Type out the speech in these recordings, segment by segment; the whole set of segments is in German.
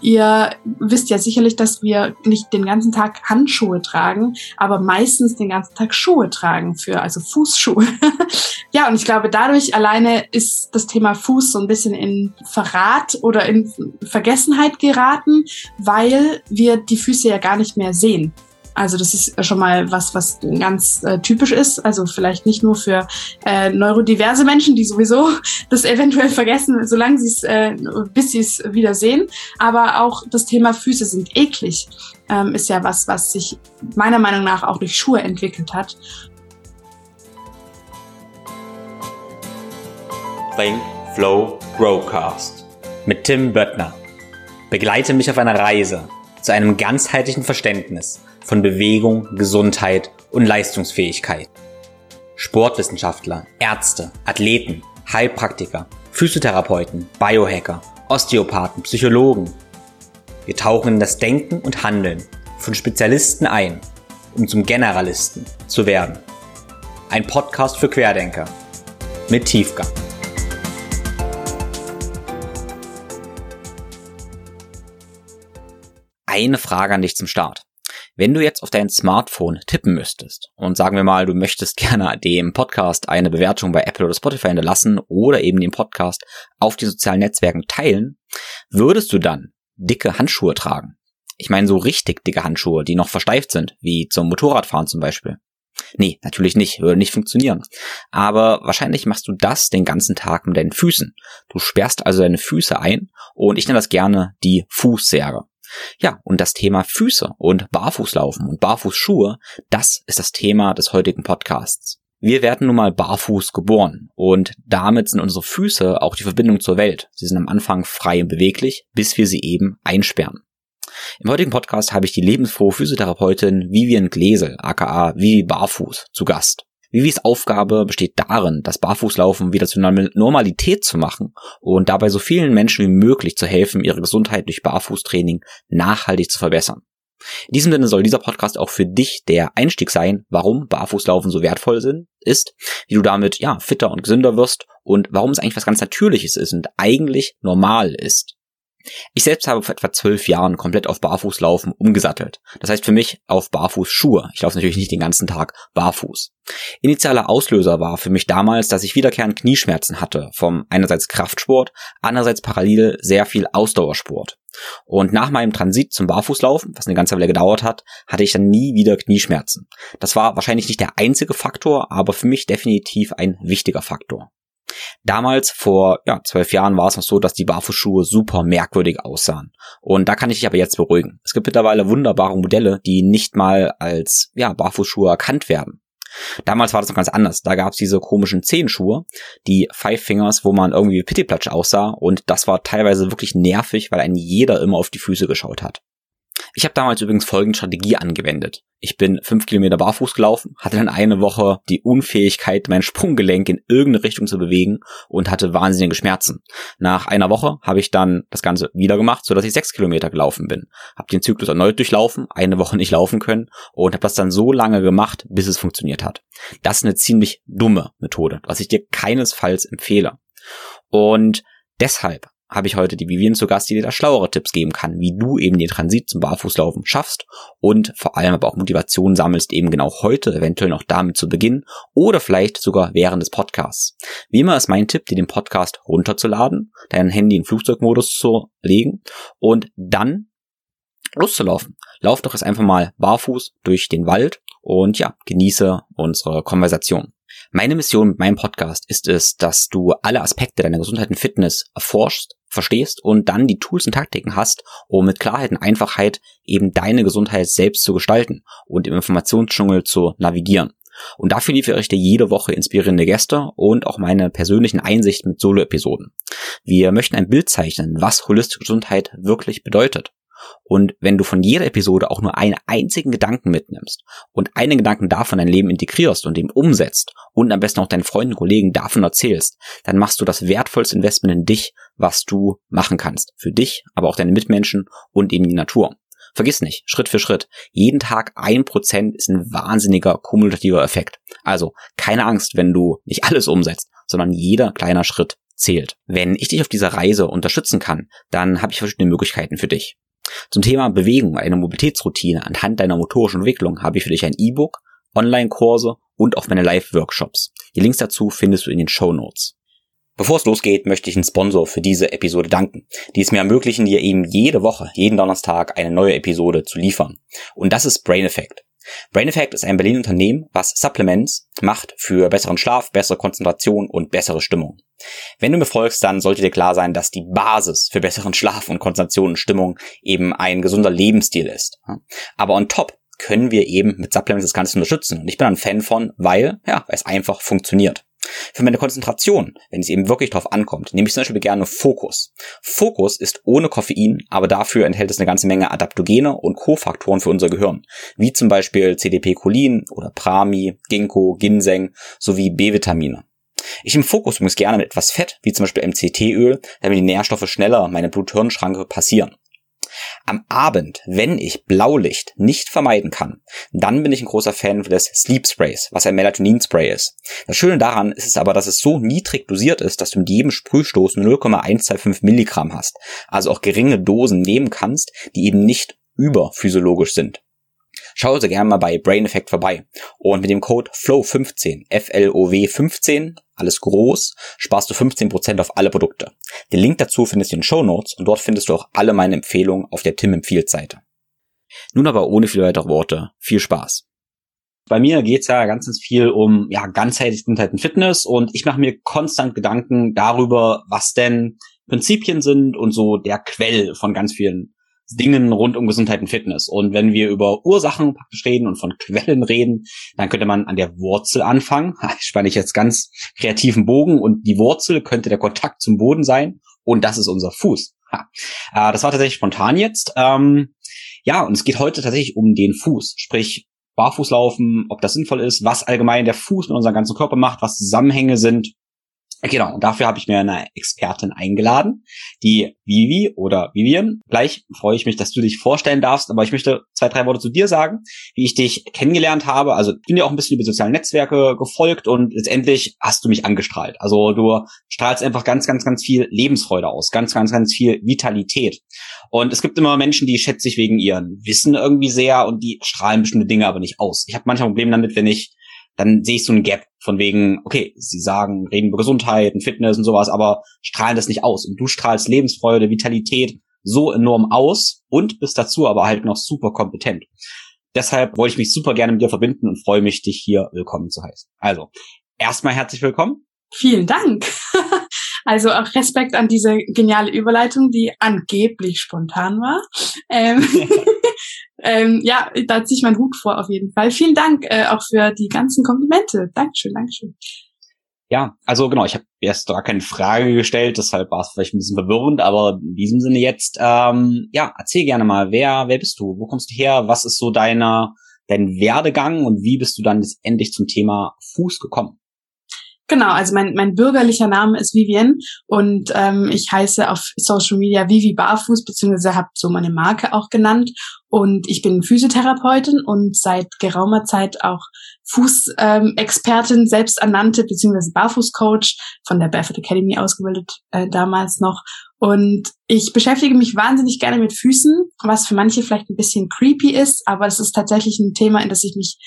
Ihr wisst ja sicherlich, dass wir nicht den ganzen Tag Handschuhe tragen, aber meistens den ganzen Tag Schuhe tragen für, also Fußschuhe. ja, und ich glaube, dadurch alleine ist das Thema Fuß so ein bisschen in Verrat oder in Vergessenheit geraten, weil wir die Füße ja gar nicht mehr sehen. Also das ist schon mal was, was ganz äh, typisch ist. Also vielleicht nicht nur für äh, neurodiverse Menschen, die sowieso das eventuell vergessen, solange sie es, äh, bis sie es wieder sehen. Aber auch das Thema Füße sind eklig ähm, ist ja was, was sich meiner Meinung nach auch durch Schuhe entwickelt hat. Think, Flow, Growcast mit Tim Böttner. Begleite mich auf einer Reise zu einem ganzheitlichen Verständnis von Bewegung, Gesundheit und Leistungsfähigkeit. Sportwissenschaftler, Ärzte, Athleten, Heilpraktiker, Physiotherapeuten, Biohacker, Osteopathen, Psychologen. Wir tauchen in das Denken und Handeln von Spezialisten ein, um zum Generalisten zu werden. Ein Podcast für Querdenker mit Tiefgang. Eine Frage an dich zum Start. Wenn du jetzt auf dein Smartphone tippen müsstest und sagen wir mal, du möchtest gerne dem Podcast eine Bewertung bei Apple oder Spotify hinterlassen oder eben den Podcast auf die sozialen Netzwerken teilen, würdest du dann dicke Handschuhe tragen? Ich meine so richtig dicke Handschuhe, die noch versteift sind, wie zum Motorradfahren zum Beispiel. Nee, natürlich nicht, würde nicht funktionieren. Aber wahrscheinlich machst du das den ganzen Tag mit deinen Füßen. Du sperrst also deine Füße ein und ich nenne das gerne die Fußsärge. Ja, und das Thema Füße und Barfußlaufen und Barfußschuhe, das ist das Thema des heutigen Podcasts. Wir werden nun mal barfuß geboren und damit sind unsere Füße auch die Verbindung zur Welt. Sie sind am Anfang frei und beweglich, bis wir sie eben einsperren. Im heutigen Podcast habe ich die lebensfrohe Physiotherapeutin Vivian Gläsel, aka Vivi Barfuß, zu Gast. Vivis Aufgabe besteht darin, das Barfußlaufen wieder zur Normalität zu machen und dabei so vielen Menschen wie möglich zu helfen, ihre Gesundheit durch Barfußtraining nachhaltig zu verbessern. In diesem Sinne soll dieser Podcast auch für dich der Einstieg sein, warum Barfußlaufen so wertvoll sind, ist, wie du damit ja fitter und gesünder wirst und warum es eigentlich was ganz Natürliches ist und eigentlich normal ist. Ich selbst habe vor etwa zwölf Jahren komplett auf Barfußlaufen umgesattelt. Das heißt für mich auf Barfußschuhe. Ich laufe natürlich nicht den ganzen Tag barfuß. Initialer Auslöser war für mich damals, dass ich wiederkehrend Knieschmerzen hatte vom einerseits Kraftsport, andererseits parallel sehr viel Ausdauersport. Und nach meinem Transit zum Barfußlaufen, was eine ganze Weile gedauert hat, hatte ich dann nie wieder Knieschmerzen. Das war wahrscheinlich nicht der einzige Faktor, aber für mich definitiv ein wichtiger Faktor. Damals, vor ja, zwölf Jahren, war es noch so, dass die Barfußschuhe super merkwürdig aussahen. Und da kann ich dich aber jetzt beruhigen. Es gibt mittlerweile wunderbare Modelle, die nicht mal als ja, Barfußschuhe erkannt werden. Damals war das noch ganz anders. Da gab es diese komischen Zehenschuhe, die Five Fingers, wo man irgendwie Pittiplatsch aussah. Und das war teilweise wirklich nervig, weil ein jeder immer auf die Füße geschaut hat. Ich habe damals übrigens folgende Strategie angewendet. Ich bin fünf Kilometer barfuß gelaufen, hatte dann eine Woche die Unfähigkeit, mein Sprunggelenk in irgendeine Richtung zu bewegen und hatte wahnsinnige Schmerzen. Nach einer Woche habe ich dann das Ganze wieder gemacht, sodass ich sechs Kilometer gelaufen bin. Habe den Zyklus erneut durchlaufen, eine Woche nicht laufen können und habe das dann so lange gemacht, bis es funktioniert hat. Das ist eine ziemlich dumme Methode, was ich dir keinesfalls empfehle. Und deshalb habe ich heute die Vivian zu Gast, die dir da schlauere Tipps geben kann, wie du eben den Transit zum Barfußlaufen schaffst und vor allem aber auch Motivation sammelst, eben genau heute eventuell noch damit zu beginnen oder vielleicht sogar während des Podcasts. Wie immer ist mein Tipp, dir den Podcast runterzuladen, dein Handy in Flugzeugmodus zu legen und dann loszulaufen. Lauf doch jetzt einfach mal barfuß durch den Wald und ja, genieße unsere Konversation. Meine Mission mit meinem Podcast ist es, dass du alle Aspekte deiner Gesundheit und Fitness erforschst, verstehst und dann die Tools und Taktiken hast, um mit Klarheit und Einfachheit eben deine Gesundheit selbst zu gestalten und im Informationsdschungel zu navigieren. Und dafür liefere ich dir jede Woche inspirierende Gäste und auch meine persönlichen Einsichten mit Solo-Episoden. Wir möchten ein Bild zeichnen, was holistische Gesundheit wirklich bedeutet. Und wenn du von jeder Episode auch nur einen einzigen Gedanken mitnimmst und einen Gedanken davon dein Leben integrierst und ihm umsetzt und am besten auch deinen Freunden und Kollegen davon erzählst, dann machst du das wertvollste Investment in dich, was du machen kannst. Für dich, aber auch deine Mitmenschen und in die Natur. Vergiss nicht, Schritt für Schritt. Jeden Tag ein Prozent ist ein wahnsinniger kumulativer Effekt. Also keine Angst, wenn du nicht alles umsetzt, sondern jeder kleiner Schritt zählt. Wenn ich dich auf dieser Reise unterstützen kann, dann habe ich verschiedene Möglichkeiten für dich. Zum Thema Bewegung, eine Mobilitätsroutine anhand deiner motorischen Entwicklung habe ich für dich ein E-Book, Online-Kurse und auch meine Live-Workshops. Die Links dazu findest du in den Show Notes. Bevor es losgeht, möchte ich einen Sponsor für diese Episode danken, die es mir ermöglichen, dir eben jede Woche, jeden Donnerstag eine neue Episode zu liefern. Und das ist Brain Effect. Brain Effect ist ein Berlin Unternehmen, was Supplements macht für besseren Schlaf, bessere Konzentration und bessere Stimmung. Wenn du mir folgst, dann sollte dir klar sein, dass die Basis für besseren Schlaf und Konzentration und Stimmung eben ein gesunder Lebensstil ist. Aber on top können wir eben mit Supplements das Ganze unterstützen. Und ich bin ein Fan von, weil, ja, es einfach funktioniert. Für meine Konzentration, wenn es eben wirklich drauf ankommt, nehme ich zum Beispiel gerne Fokus. Fokus ist ohne Koffein, aber dafür enthält es eine ganze Menge Adaptogene und Kofaktoren für unser Gehirn, wie zum Beispiel CDP-Cholin oder Prami, Ginkgo, Ginseng sowie B-Vitamine. Ich nehme Fokus übrigens gerne mit etwas Fett, wie zum Beispiel MCT-Öl, damit die Nährstoffe schneller meine Blut-Hirn-Schranke passieren. Am Abend, wenn ich Blaulicht nicht vermeiden kann, dann bin ich ein großer Fan des Sleep Sprays, was ein Melatonin-Spray ist. Das Schöne daran ist es aber, dass es so niedrig dosiert ist, dass du mit jedem Sprühstoß nur 0,125 Milligramm hast. Also auch geringe Dosen nehmen kannst, die eben nicht überphysiologisch sind. Schau also gerne mal bei Brain Effect vorbei. Und mit dem Code FLOW15, F-L-O-W 15, alles groß, sparst du 15% auf alle Produkte. Den Link dazu findest du in den Show Notes und dort findest du auch alle meine Empfehlungen auf der Tim empfiehlt Seite. Nun aber ohne viele weitere Worte, viel Spaß. Bei mir geht's ja ganz, ganz viel um ja, ganzheitlich Gesundheit und Fitness und ich mache mir konstant Gedanken darüber, was denn Prinzipien sind und so der Quell von ganz vielen Dingen rund um Gesundheit und Fitness. Und wenn wir über Ursachen praktisch reden und von Quellen reden, dann könnte man an der Wurzel anfangen. Ich spanne ich jetzt ganz kreativen Bogen und die Wurzel könnte der Kontakt zum Boden sein und das ist unser Fuß. Ha. Äh, das war tatsächlich spontan jetzt. Ähm, ja, und es geht heute tatsächlich um den Fuß, sprich Barfußlaufen, ob das sinnvoll ist, was allgemein der Fuß mit unserem ganzen Körper macht, was Zusammenhänge sind Genau, und dafür habe ich mir eine Expertin eingeladen, die Vivi oder Vivian. Gleich freue ich mich, dass du dich vorstellen darfst, aber ich möchte zwei, drei Worte zu dir sagen, wie ich dich kennengelernt habe. Also ich bin dir auch ein bisschen über soziale Netzwerke gefolgt und letztendlich hast du mich angestrahlt. Also du strahlst einfach ganz, ganz, ganz viel Lebensfreude aus, ganz, ganz, ganz viel Vitalität. Und es gibt immer Menschen, die schätze ich wegen ihren Wissen irgendwie sehr und die strahlen bestimmte Dinge aber nicht aus. Ich habe manchmal Probleme damit, wenn ich dann sehe ich so ein Gap von wegen, okay, sie sagen, reden über Gesundheit und Fitness und sowas, aber strahlen das nicht aus. Und du strahlst Lebensfreude, Vitalität so enorm aus und bist dazu aber halt noch super kompetent. Deshalb wollte ich mich super gerne mit dir verbinden und freue mich, dich hier willkommen zu heißen. Also, erstmal herzlich willkommen. Vielen Dank. Also auch Respekt an diese geniale Überleitung, die angeblich spontan war. Ähm, ähm, ja, da ziehe ich meinen Hut vor auf jeden Fall. Vielen Dank äh, auch für die ganzen Komplimente. Dankeschön, Dankeschön. Ja, also genau, ich habe erst gar keine Frage gestellt, deshalb war es vielleicht ein bisschen verwirrend, aber in diesem Sinne jetzt, ähm, ja, erzähl gerne mal, wer, wer bist du? Wo kommst du her? Was ist so deiner, dein Werdegang und wie bist du dann letztendlich zum Thema Fuß gekommen? Genau, also mein, mein bürgerlicher Name ist Vivian und ähm, ich heiße auf Social Media Vivi Barfuß, beziehungsweise habe so meine Marke auch genannt. Und ich bin Physiotherapeutin und seit geraumer Zeit auch Fußexpertin, ähm, selbst ernannte, beziehungsweise Barfußcoach von der Barefoot Academy ausgebildet äh, damals noch. Und ich beschäftige mich wahnsinnig gerne mit Füßen, was für manche vielleicht ein bisschen creepy ist, aber es ist tatsächlich ein Thema, in das ich mich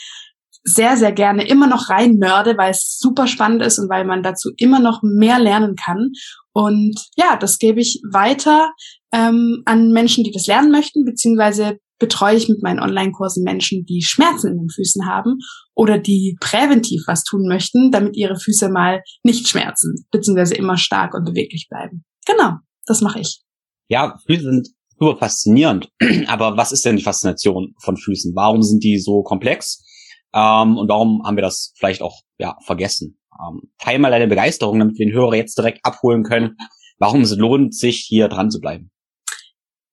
sehr, sehr gerne immer noch rein nörde, weil es super spannend ist und weil man dazu immer noch mehr lernen kann. Und ja, das gebe ich weiter ähm, an Menschen, die das lernen möchten, beziehungsweise betreue ich mit meinen Online-Kursen Menschen, die Schmerzen in den Füßen haben oder die präventiv was tun möchten, damit ihre Füße mal nicht schmerzen, beziehungsweise immer stark und beweglich bleiben. Genau, das mache ich. Ja, Füße sind super faszinierend. Aber was ist denn die Faszination von Füßen? Warum sind die so komplex? Ähm, und warum haben wir das vielleicht auch ja, vergessen? Ähm, teil mal deine Begeisterung, damit wir den Hörer jetzt direkt abholen können, warum es lohnt, sich hier dran zu bleiben.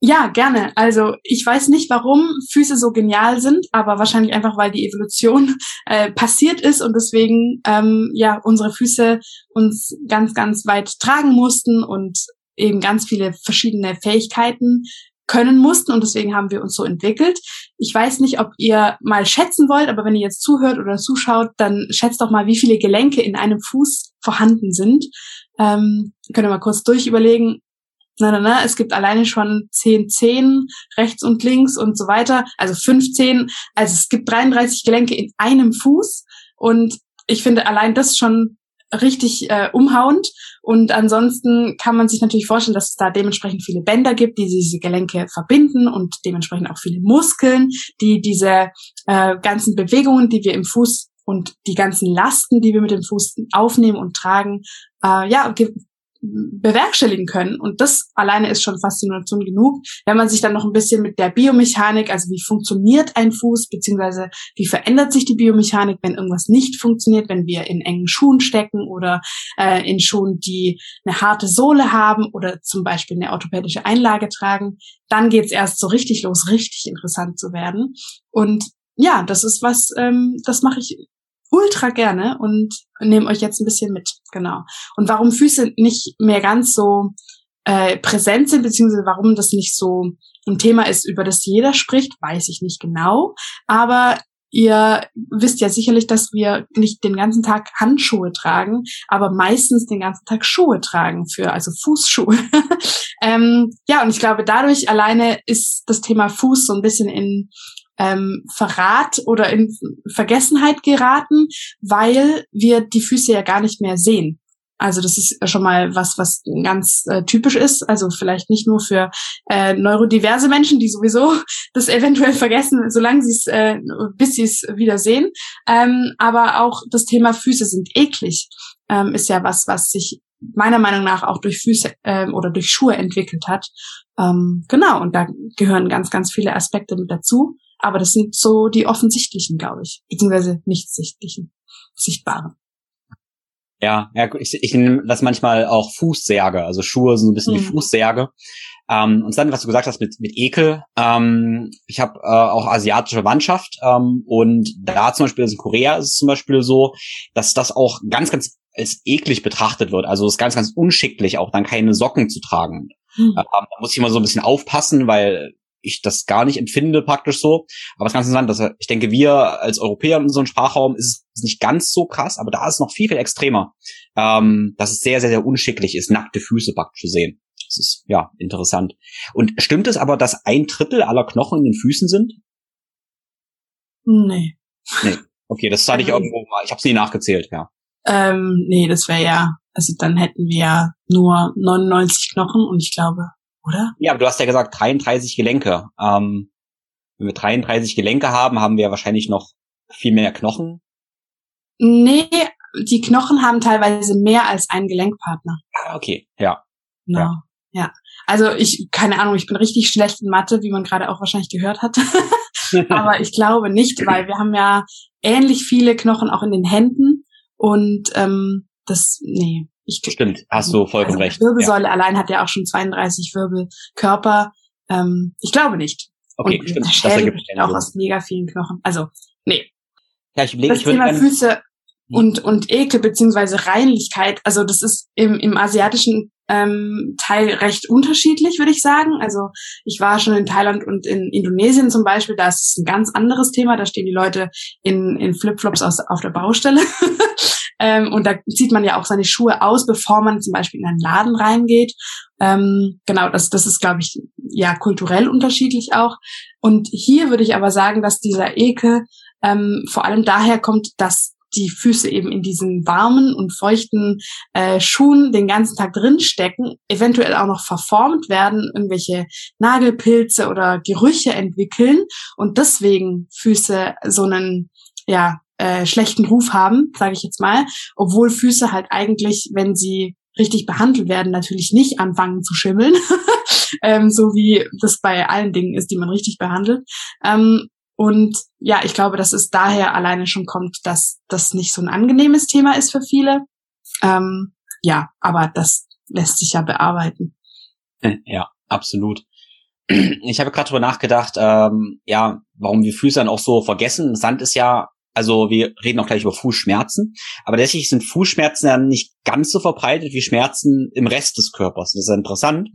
Ja, gerne. Also ich weiß nicht, warum Füße so genial sind, aber wahrscheinlich einfach, weil die Evolution äh, passiert ist und deswegen ähm, ja unsere Füße uns ganz, ganz weit tragen mussten und eben ganz viele verschiedene Fähigkeiten können mussten und deswegen haben wir uns so entwickelt. Ich weiß nicht, ob ihr mal schätzen wollt, aber wenn ihr jetzt zuhört oder zuschaut, dann schätzt doch mal, wie viele Gelenke in einem Fuß vorhanden sind. Ähm, können wir mal kurz durchüberlegen. Na, na, na, es gibt alleine schon zehn Zehen rechts und links und so weiter. Also 15. Also es gibt 33 Gelenke in einem Fuß. Und ich finde allein das schon richtig äh, umhauend. Und ansonsten kann man sich natürlich vorstellen, dass es da dementsprechend viele Bänder gibt, die diese Gelenke verbinden und dementsprechend auch viele Muskeln, die diese äh, ganzen Bewegungen, die wir im Fuß und die ganzen Lasten, die wir mit dem Fuß aufnehmen und tragen, äh, ja, bewerkstelligen können. Und das alleine ist schon Faszination genug. Wenn man sich dann noch ein bisschen mit der Biomechanik, also wie funktioniert ein Fuß, beziehungsweise wie verändert sich die Biomechanik, wenn irgendwas nicht funktioniert, wenn wir in engen Schuhen stecken oder äh, in Schuhen, die eine harte Sohle haben oder zum Beispiel eine orthopädische Einlage tragen, dann geht's erst so richtig los, richtig interessant zu werden. Und ja, das ist was, ähm, das mache ich ultra gerne und nehme euch jetzt ein bisschen mit, genau. Und warum Füße nicht mehr ganz so äh, präsent sind, beziehungsweise warum das nicht so ein Thema ist, über das jeder spricht, weiß ich nicht genau. Aber ihr wisst ja sicherlich, dass wir nicht den ganzen Tag Handschuhe tragen, aber meistens den ganzen Tag Schuhe tragen für, also Fußschuhe. ähm, ja, und ich glaube, dadurch alleine ist das Thema Fuß so ein bisschen in ähm, Verrat oder in Vergessenheit geraten, weil wir die Füße ja gar nicht mehr sehen. Also das ist schon mal was, was ganz äh, typisch ist. Also vielleicht nicht nur für äh, neurodiverse Menschen, die sowieso das eventuell vergessen, solange sie es, äh, bis sie es wieder sehen. Ähm, aber auch das Thema Füße sind eklig, ähm, ist ja was, was sich meiner Meinung nach auch durch Füße ähm, oder durch Schuhe entwickelt hat. Ähm, genau, und da gehören ganz, ganz viele Aspekte mit dazu. Aber das sind so die offensichtlichen, glaube ich, beziehungsweise nicht sichtlichen, sichtbaren. Ja, ja, ich, ich nenne das manchmal auch Fußsärge. Also Schuhe sind so ein bisschen mhm. wie Fußsärge. Ähm, und dann, was du gesagt hast mit, mit Ekel. Ähm, ich habe äh, auch asiatische Wandschaft ähm, und da zum Beispiel in Korea ist es zum Beispiel so, dass das auch ganz, ganz als eklig betrachtet wird. Also es ist ganz, ganz unschicklich, auch dann keine Socken zu tragen. Mhm. Ähm, da muss ich immer so ein bisschen aufpassen, weil ich das gar nicht empfinde praktisch so. Aber es ist ganz interessant, dass ich denke, wir als Europäer in unserem Sprachraum ist es nicht ganz so krass, aber da ist es noch viel, viel extremer, ähm, dass es sehr, sehr, sehr unschicklich ist, nackte Füße praktisch zu sehen. Das ist, ja, interessant. Und stimmt es aber, dass ein Drittel aller Knochen in den Füßen sind? Nee. Nee. Okay, das hatte ich irgendwo mal. Ich habe es nie nachgezählt, ja. Ähm, nee, das wäre ja, also dann hätten wir ja nur 99 Knochen und ich glaube, oder? Ja, aber du hast ja gesagt 33 Gelenke. Ähm, wenn wir 33 Gelenke haben, haben wir wahrscheinlich noch viel mehr Knochen. Nee, die Knochen haben teilweise mehr als einen Gelenkpartner. Ah, okay, ja. Genau. Ja. ja. Also ich, keine Ahnung, ich bin richtig schlecht in Mathe, wie man gerade auch wahrscheinlich gehört hat. Aber ich glaube nicht, weil wir haben ja ähnlich viele Knochen auch in den Händen und ähm, das, nee, Stimmt, hast du vollkommen also recht. Wirbelsäule ja. allein hat ja auch schon 32 Wirbelkörper. Ähm, ich glaube nicht. Okay, Und stimmt. Das ergibt auch aus mega vielen Knochen. Also, nee. Ja, ich überlege, das ich Thema gerne... Füße hm. und, und Ekel beziehungsweise Reinlichkeit, also das ist im, im asiatischen ähm, Teil recht unterschiedlich, würde ich sagen. Also ich war schon in Thailand und in Indonesien zum Beispiel, da ist es ein ganz anderes Thema. Da stehen die Leute in, in Flipflops aus, auf der Baustelle. Ähm, und da zieht man ja auch seine Schuhe aus, bevor man zum Beispiel in einen Laden reingeht. Ähm, genau, das, das ist, glaube ich, ja kulturell unterschiedlich auch. Und hier würde ich aber sagen, dass dieser Ekel ähm, vor allem daher kommt, dass die Füße eben in diesen warmen und feuchten äh, Schuhen den ganzen Tag drinstecken, eventuell auch noch verformt werden, irgendwelche Nagelpilze oder Gerüche entwickeln und deswegen Füße so einen ja äh, schlechten Ruf haben, sage ich jetzt mal, obwohl Füße halt eigentlich, wenn sie richtig behandelt werden, natürlich nicht anfangen zu schimmeln, ähm, so wie das bei allen Dingen ist, die man richtig behandelt. Ähm, und ja, ich glaube, dass es daher alleine schon kommt, dass das nicht so ein angenehmes Thema ist für viele. Ähm, ja, aber das lässt sich ja bearbeiten. Ja, absolut. Ich habe gerade drüber nachgedacht, ähm, ja, warum wir Füße dann auch so vergessen. Sand ist ja also wir reden auch gleich über Fußschmerzen, aber tatsächlich sind Fußschmerzen ja nicht ganz so verbreitet wie Schmerzen im Rest des Körpers. Das ist interessant,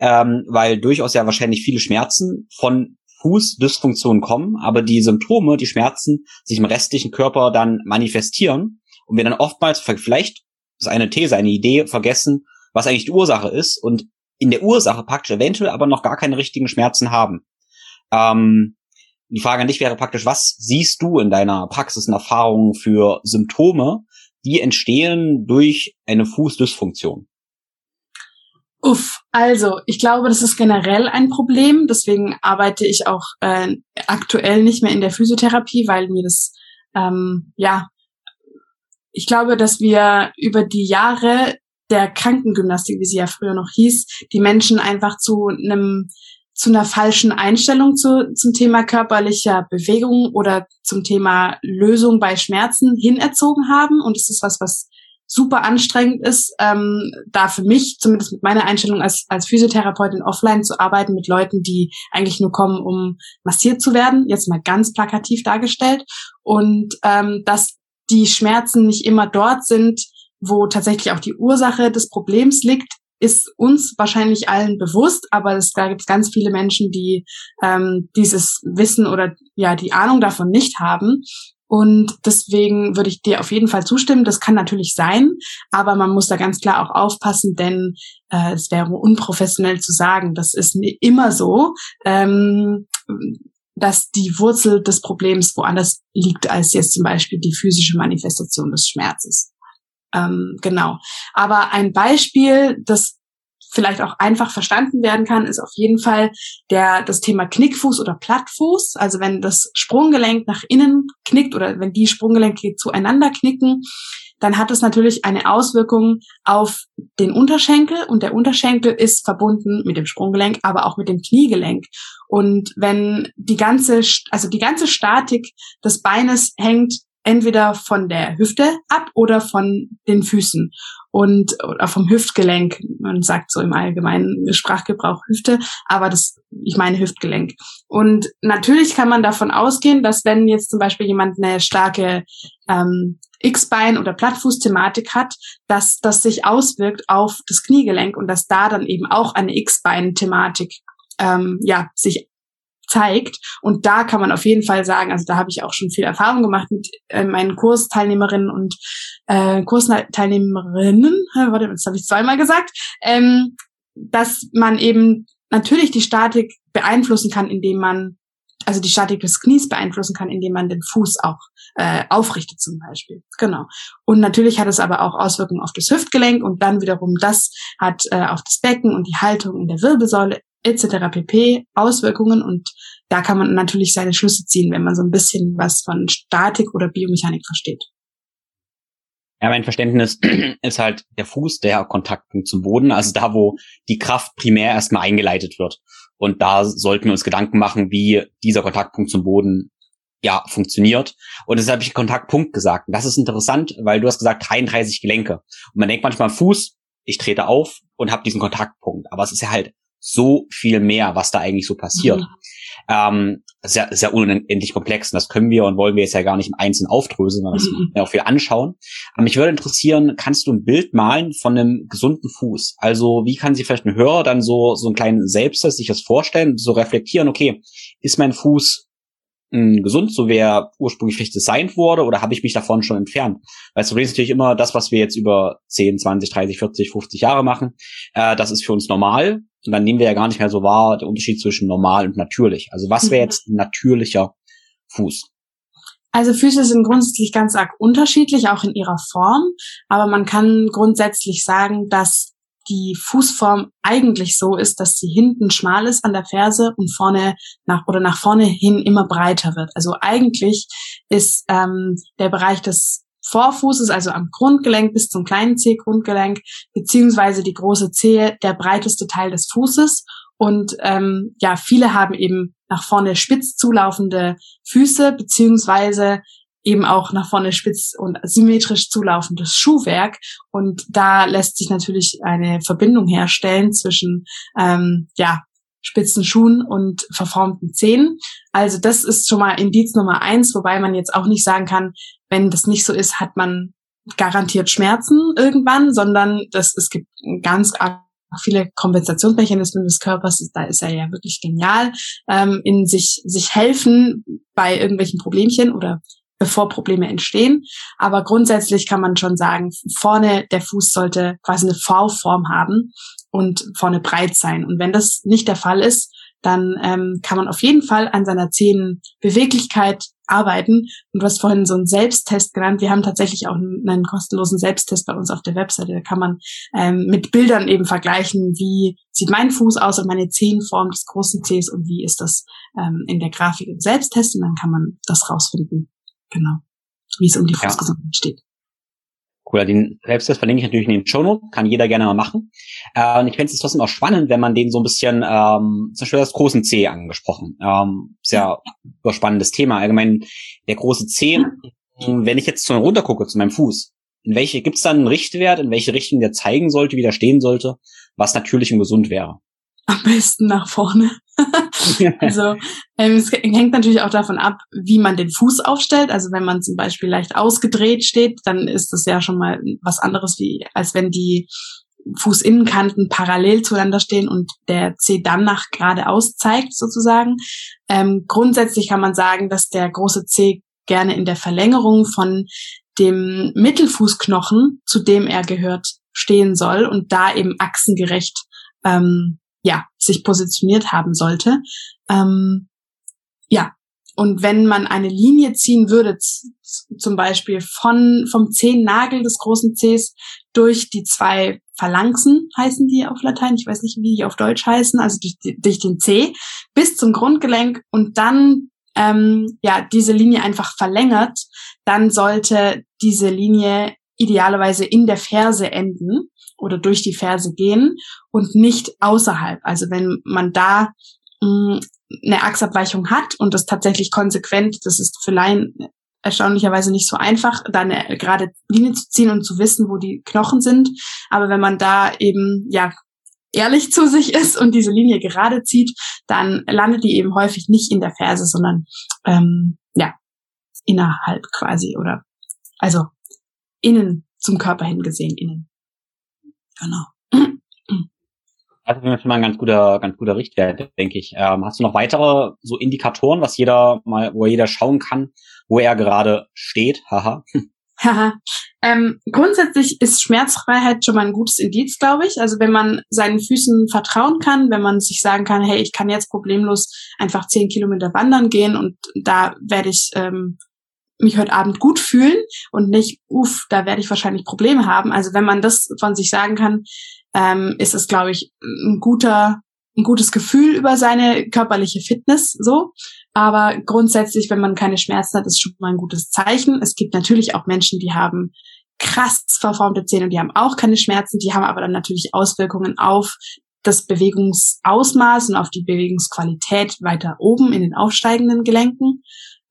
ähm, weil durchaus ja wahrscheinlich viele Schmerzen von Fußdysfunktion kommen, aber die Symptome, die Schmerzen sich im restlichen Körper dann manifestieren und wir dann oftmals vielleicht das ist eine These, eine Idee, vergessen, was eigentlich die Ursache ist und in der Ursache praktisch eventuell aber noch gar keine richtigen Schmerzen haben. Ähm, die Frage an dich wäre praktisch, was siehst du in deiner Praxis und Erfahrung für Symptome, die entstehen durch eine Fußdysfunktion? Uff, also ich glaube, das ist generell ein Problem. Deswegen arbeite ich auch äh, aktuell nicht mehr in der Physiotherapie, weil mir das, ähm, ja, ich glaube, dass wir über die Jahre der Krankengymnastik, wie sie ja früher noch hieß, die Menschen einfach zu einem zu einer falschen Einstellung zu, zum Thema körperlicher Bewegung oder zum Thema Lösung bei Schmerzen hinerzogen haben. Und es ist was, was super anstrengend ist, ähm, da für mich, zumindest mit meiner Einstellung als, als Physiotherapeutin offline zu arbeiten mit Leuten, die eigentlich nur kommen, um massiert zu werden, jetzt mal ganz plakativ dargestellt. Und ähm, dass die Schmerzen nicht immer dort sind, wo tatsächlich auch die Ursache des Problems liegt, ist uns wahrscheinlich allen bewusst, aber es, da gibt es ganz viele Menschen, die ähm, dieses Wissen oder ja die Ahnung davon nicht haben. Und deswegen würde ich dir auf jeden Fall zustimmen. Das kann natürlich sein, aber man muss da ganz klar auch aufpassen, denn äh, es wäre unprofessionell zu sagen, das ist immer so, ähm, dass die Wurzel des Problems woanders liegt als jetzt zum Beispiel die physische Manifestation des Schmerzes. Ähm, genau. Aber ein Beispiel, das vielleicht auch einfach verstanden werden kann, ist auf jeden Fall der, das Thema Knickfuß oder Plattfuß. Also wenn das Sprunggelenk nach innen knickt oder wenn die Sprunggelenke zueinander knicken, dann hat es natürlich eine Auswirkung auf den Unterschenkel und der Unterschenkel ist verbunden mit dem Sprunggelenk, aber auch mit dem Kniegelenk. Und wenn die ganze, also die ganze Statik des Beines hängt entweder von der Hüfte ab oder von den Füßen und oder vom Hüftgelenk. Man sagt so im allgemeinen Sprachgebrauch Hüfte, aber das, ich meine Hüftgelenk. Und natürlich kann man davon ausgehen, dass wenn jetzt zum Beispiel jemand eine starke ähm, X-Bein- oder Plattfuß-Thematik hat, dass das sich auswirkt auf das Kniegelenk und dass da dann eben auch eine X-Bein-Thematik ähm, ja, sich zeigt. Und da kann man auf jeden Fall sagen, also da habe ich auch schon viel Erfahrung gemacht mit äh, meinen Kursteilnehmerinnen und äh, Kursteilnehmerinnen, warte, das habe ich zweimal gesagt, ähm, dass man eben natürlich die Statik beeinflussen kann, indem man also die Statik des Knies beeinflussen kann, indem man den Fuß auch äh, aufrichtet zum Beispiel. Genau. Und natürlich hat es aber auch Auswirkungen auf das Hüftgelenk und dann wiederum das hat äh, auf das Becken und die Haltung in der Wirbelsäule etc. pp. Auswirkungen und da kann man natürlich seine Schlüsse ziehen, wenn man so ein bisschen was von Statik oder Biomechanik versteht. Ja, mein Verständnis ist halt der Fuß der Kontaktpunkt zum Boden, also da, wo die Kraft primär erstmal eingeleitet wird. Und da sollten wir uns Gedanken machen, wie dieser Kontaktpunkt zum Boden ja funktioniert. Und deshalb habe ich Kontaktpunkt gesagt. Und das ist interessant, weil du hast gesagt 33 Gelenke. Und man denkt manchmal Fuß, ich trete auf und habe diesen Kontaktpunkt. Aber es ist ja halt so viel mehr, was da eigentlich so passiert. Mhm. Ähm, sehr, sehr unendlich komplex. Und das können wir und wollen wir jetzt ja gar nicht im Einzelnen aufdröseln, sondern das mhm. auch viel anschauen. Aber mich würde interessieren, kannst du ein Bild malen von einem gesunden Fuß? Also wie kann sich vielleicht ein Hörer dann so, so einen kleinen Selbsttest sich das vorstellen, so reflektieren, okay, ist mein Fuß mh, gesund, so wie er ursprünglich vielleicht designt wurde, oder habe ich mich davon schon entfernt? Weil das Problem ist natürlich immer das, was wir jetzt über 10, 20, 30, 40, 50 Jahre machen, äh, das ist für uns normal. Und dann nehmen wir ja gar nicht mehr so wahr, der Unterschied zwischen normal und natürlich. Also was wäre mhm. jetzt ein natürlicher Fuß? Also Füße sind grundsätzlich ganz arg unterschiedlich, auch in ihrer Form. Aber man kann grundsätzlich sagen, dass die Fußform eigentlich so ist, dass sie hinten schmal ist an der Ferse und vorne nach oder nach vorne hin immer breiter wird. Also eigentlich ist ähm, der Bereich des Vorfußes, also am Grundgelenk bis zum kleinen Zeh-Grundgelenk, beziehungsweise die große Zehe, der breiteste Teil des Fußes. Und ähm, ja, viele haben eben nach vorne spitz zulaufende Füße, beziehungsweise eben auch nach vorne spitz und symmetrisch zulaufendes Schuhwerk. Und da lässt sich natürlich eine Verbindung herstellen zwischen ähm, ja, spitzen Schuhen und verformten Zähnen. Also das ist schon mal Indiz Nummer eins, wobei man jetzt auch nicht sagen kann, wenn das nicht so ist, hat man garantiert Schmerzen irgendwann, sondern das, es gibt ganz viele Kompensationsmechanismen des Körpers, da ist er ja wirklich genial, ähm, in sich, sich helfen bei irgendwelchen Problemchen oder bevor Probleme entstehen. Aber grundsätzlich kann man schon sagen, vorne der Fuß sollte quasi eine V-Form haben und vorne breit sein. Und wenn das nicht der Fall ist, dann ähm, kann man auf jeden Fall an seiner Zehenbeweglichkeit arbeiten. Und du hast vorhin so einen Selbsttest genannt. Wir haben tatsächlich auch einen, einen kostenlosen Selbsttest bei uns auf der Webseite. Da kann man ähm, mit Bildern eben vergleichen, wie sieht mein Fuß aus und meine Zehenform des großen Cs und wie ist das ähm, in der Grafik im Selbsttest. Und dann kann man das rausfinden. Genau. Wie es um die Fußgesundheit ja. steht. Cool, den Selbsttest verlinke ich natürlich in den Show Notes, kann jeder gerne mal machen. Äh, und ich fände es trotzdem auch spannend, wenn man den so ein bisschen, ähm, zum Beispiel das großen C angesprochen. Ähm, ist ja spannendes Thema. Allgemein der große C, wenn ich jetzt zu runter gucke, zu meinem Fuß, in welche, gibt es da einen Richtwert, in welche Richtung der zeigen sollte, wie der stehen sollte, was natürlich und gesund wäre? Am besten nach vorne. also ähm, es hängt natürlich auch davon ab, wie man den Fuß aufstellt. Also wenn man zum Beispiel leicht ausgedreht steht, dann ist das ja schon mal was anderes, wie als wenn die Fußinnenkanten parallel zueinander stehen und der C dann nach geradeaus zeigt sozusagen. Ähm, grundsätzlich kann man sagen, dass der große C gerne in der Verlängerung von dem Mittelfußknochen, zu dem er gehört, stehen soll und da eben achsengerecht ähm, ja, sich positioniert haben sollte. Ähm, ja, und wenn man eine Linie ziehen würde, zum Beispiel von, vom Zehennagel des großen Cs durch die zwei Phalanxen, heißen die auf Latein, ich weiß nicht, wie die auf Deutsch heißen, also durch, durch den C, bis zum Grundgelenk und dann ähm, ja diese Linie einfach verlängert, dann sollte diese Linie idealerweise in der Ferse enden oder durch die Ferse gehen und nicht außerhalb. Also wenn man da mh, mm, eine Achsabweichung hat und das tatsächlich konsequent, das ist für Laien erstaunlicherweise nicht so einfach, da eine gerade Linie zu ziehen und zu wissen, wo die Knochen sind. Aber wenn man da eben, ja, ehrlich zu sich ist und diese Linie gerade zieht, dann landet die eben häufig nicht in der Ferse, sondern ähm, ja, innerhalb quasi oder also innen zum Körper hingesehen, innen. Genau. Also das ist schon mal ein ganz guter, ganz guter Richtwert, denke ich. Ähm, hast du noch weitere so Indikatoren, was jeder mal, wo jeder schauen kann, wo er gerade steht? Haha. Haha. ähm, grundsätzlich ist Schmerzfreiheit schon mal ein gutes Indiz, glaube ich. Also wenn man seinen Füßen vertrauen kann, wenn man sich sagen kann, hey, ich kann jetzt problemlos einfach zehn Kilometer wandern gehen und da werde ich ähm, mich heute Abend gut fühlen und nicht, uff, da werde ich wahrscheinlich Probleme haben. Also wenn man das von sich sagen kann, ähm, ist es, glaube ich, ein guter, ein gutes Gefühl über seine körperliche Fitness, so. Aber grundsätzlich, wenn man keine Schmerzen hat, ist schon mal ein gutes Zeichen. Es gibt natürlich auch Menschen, die haben krass verformte Zähne und die haben auch keine Schmerzen, die haben aber dann natürlich Auswirkungen auf das Bewegungsausmaß und auf die Bewegungsqualität weiter oben in den aufsteigenden Gelenken.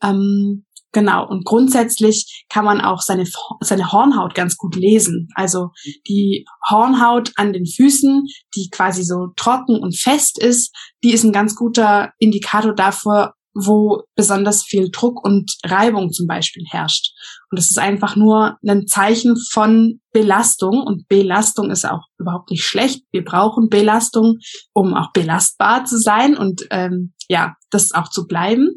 Ähm, Genau. Und grundsätzlich kann man auch seine, seine Hornhaut ganz gut lesen. Also die Hornhaut an den Füßen, die quasi so trocken und fest ist, die ist ein ganz guter Indikator dafür, wo besonders viel Druck und Reibung zum Beispiel herrscht. Und das ist einfach nur ein Zeichen von Belastung. Und Belastung ist auch überhaupt nicht schlecht. Wir brauchen Belastung, um auch belastbar zu sein und ähm, ja, das auch zu bleiben.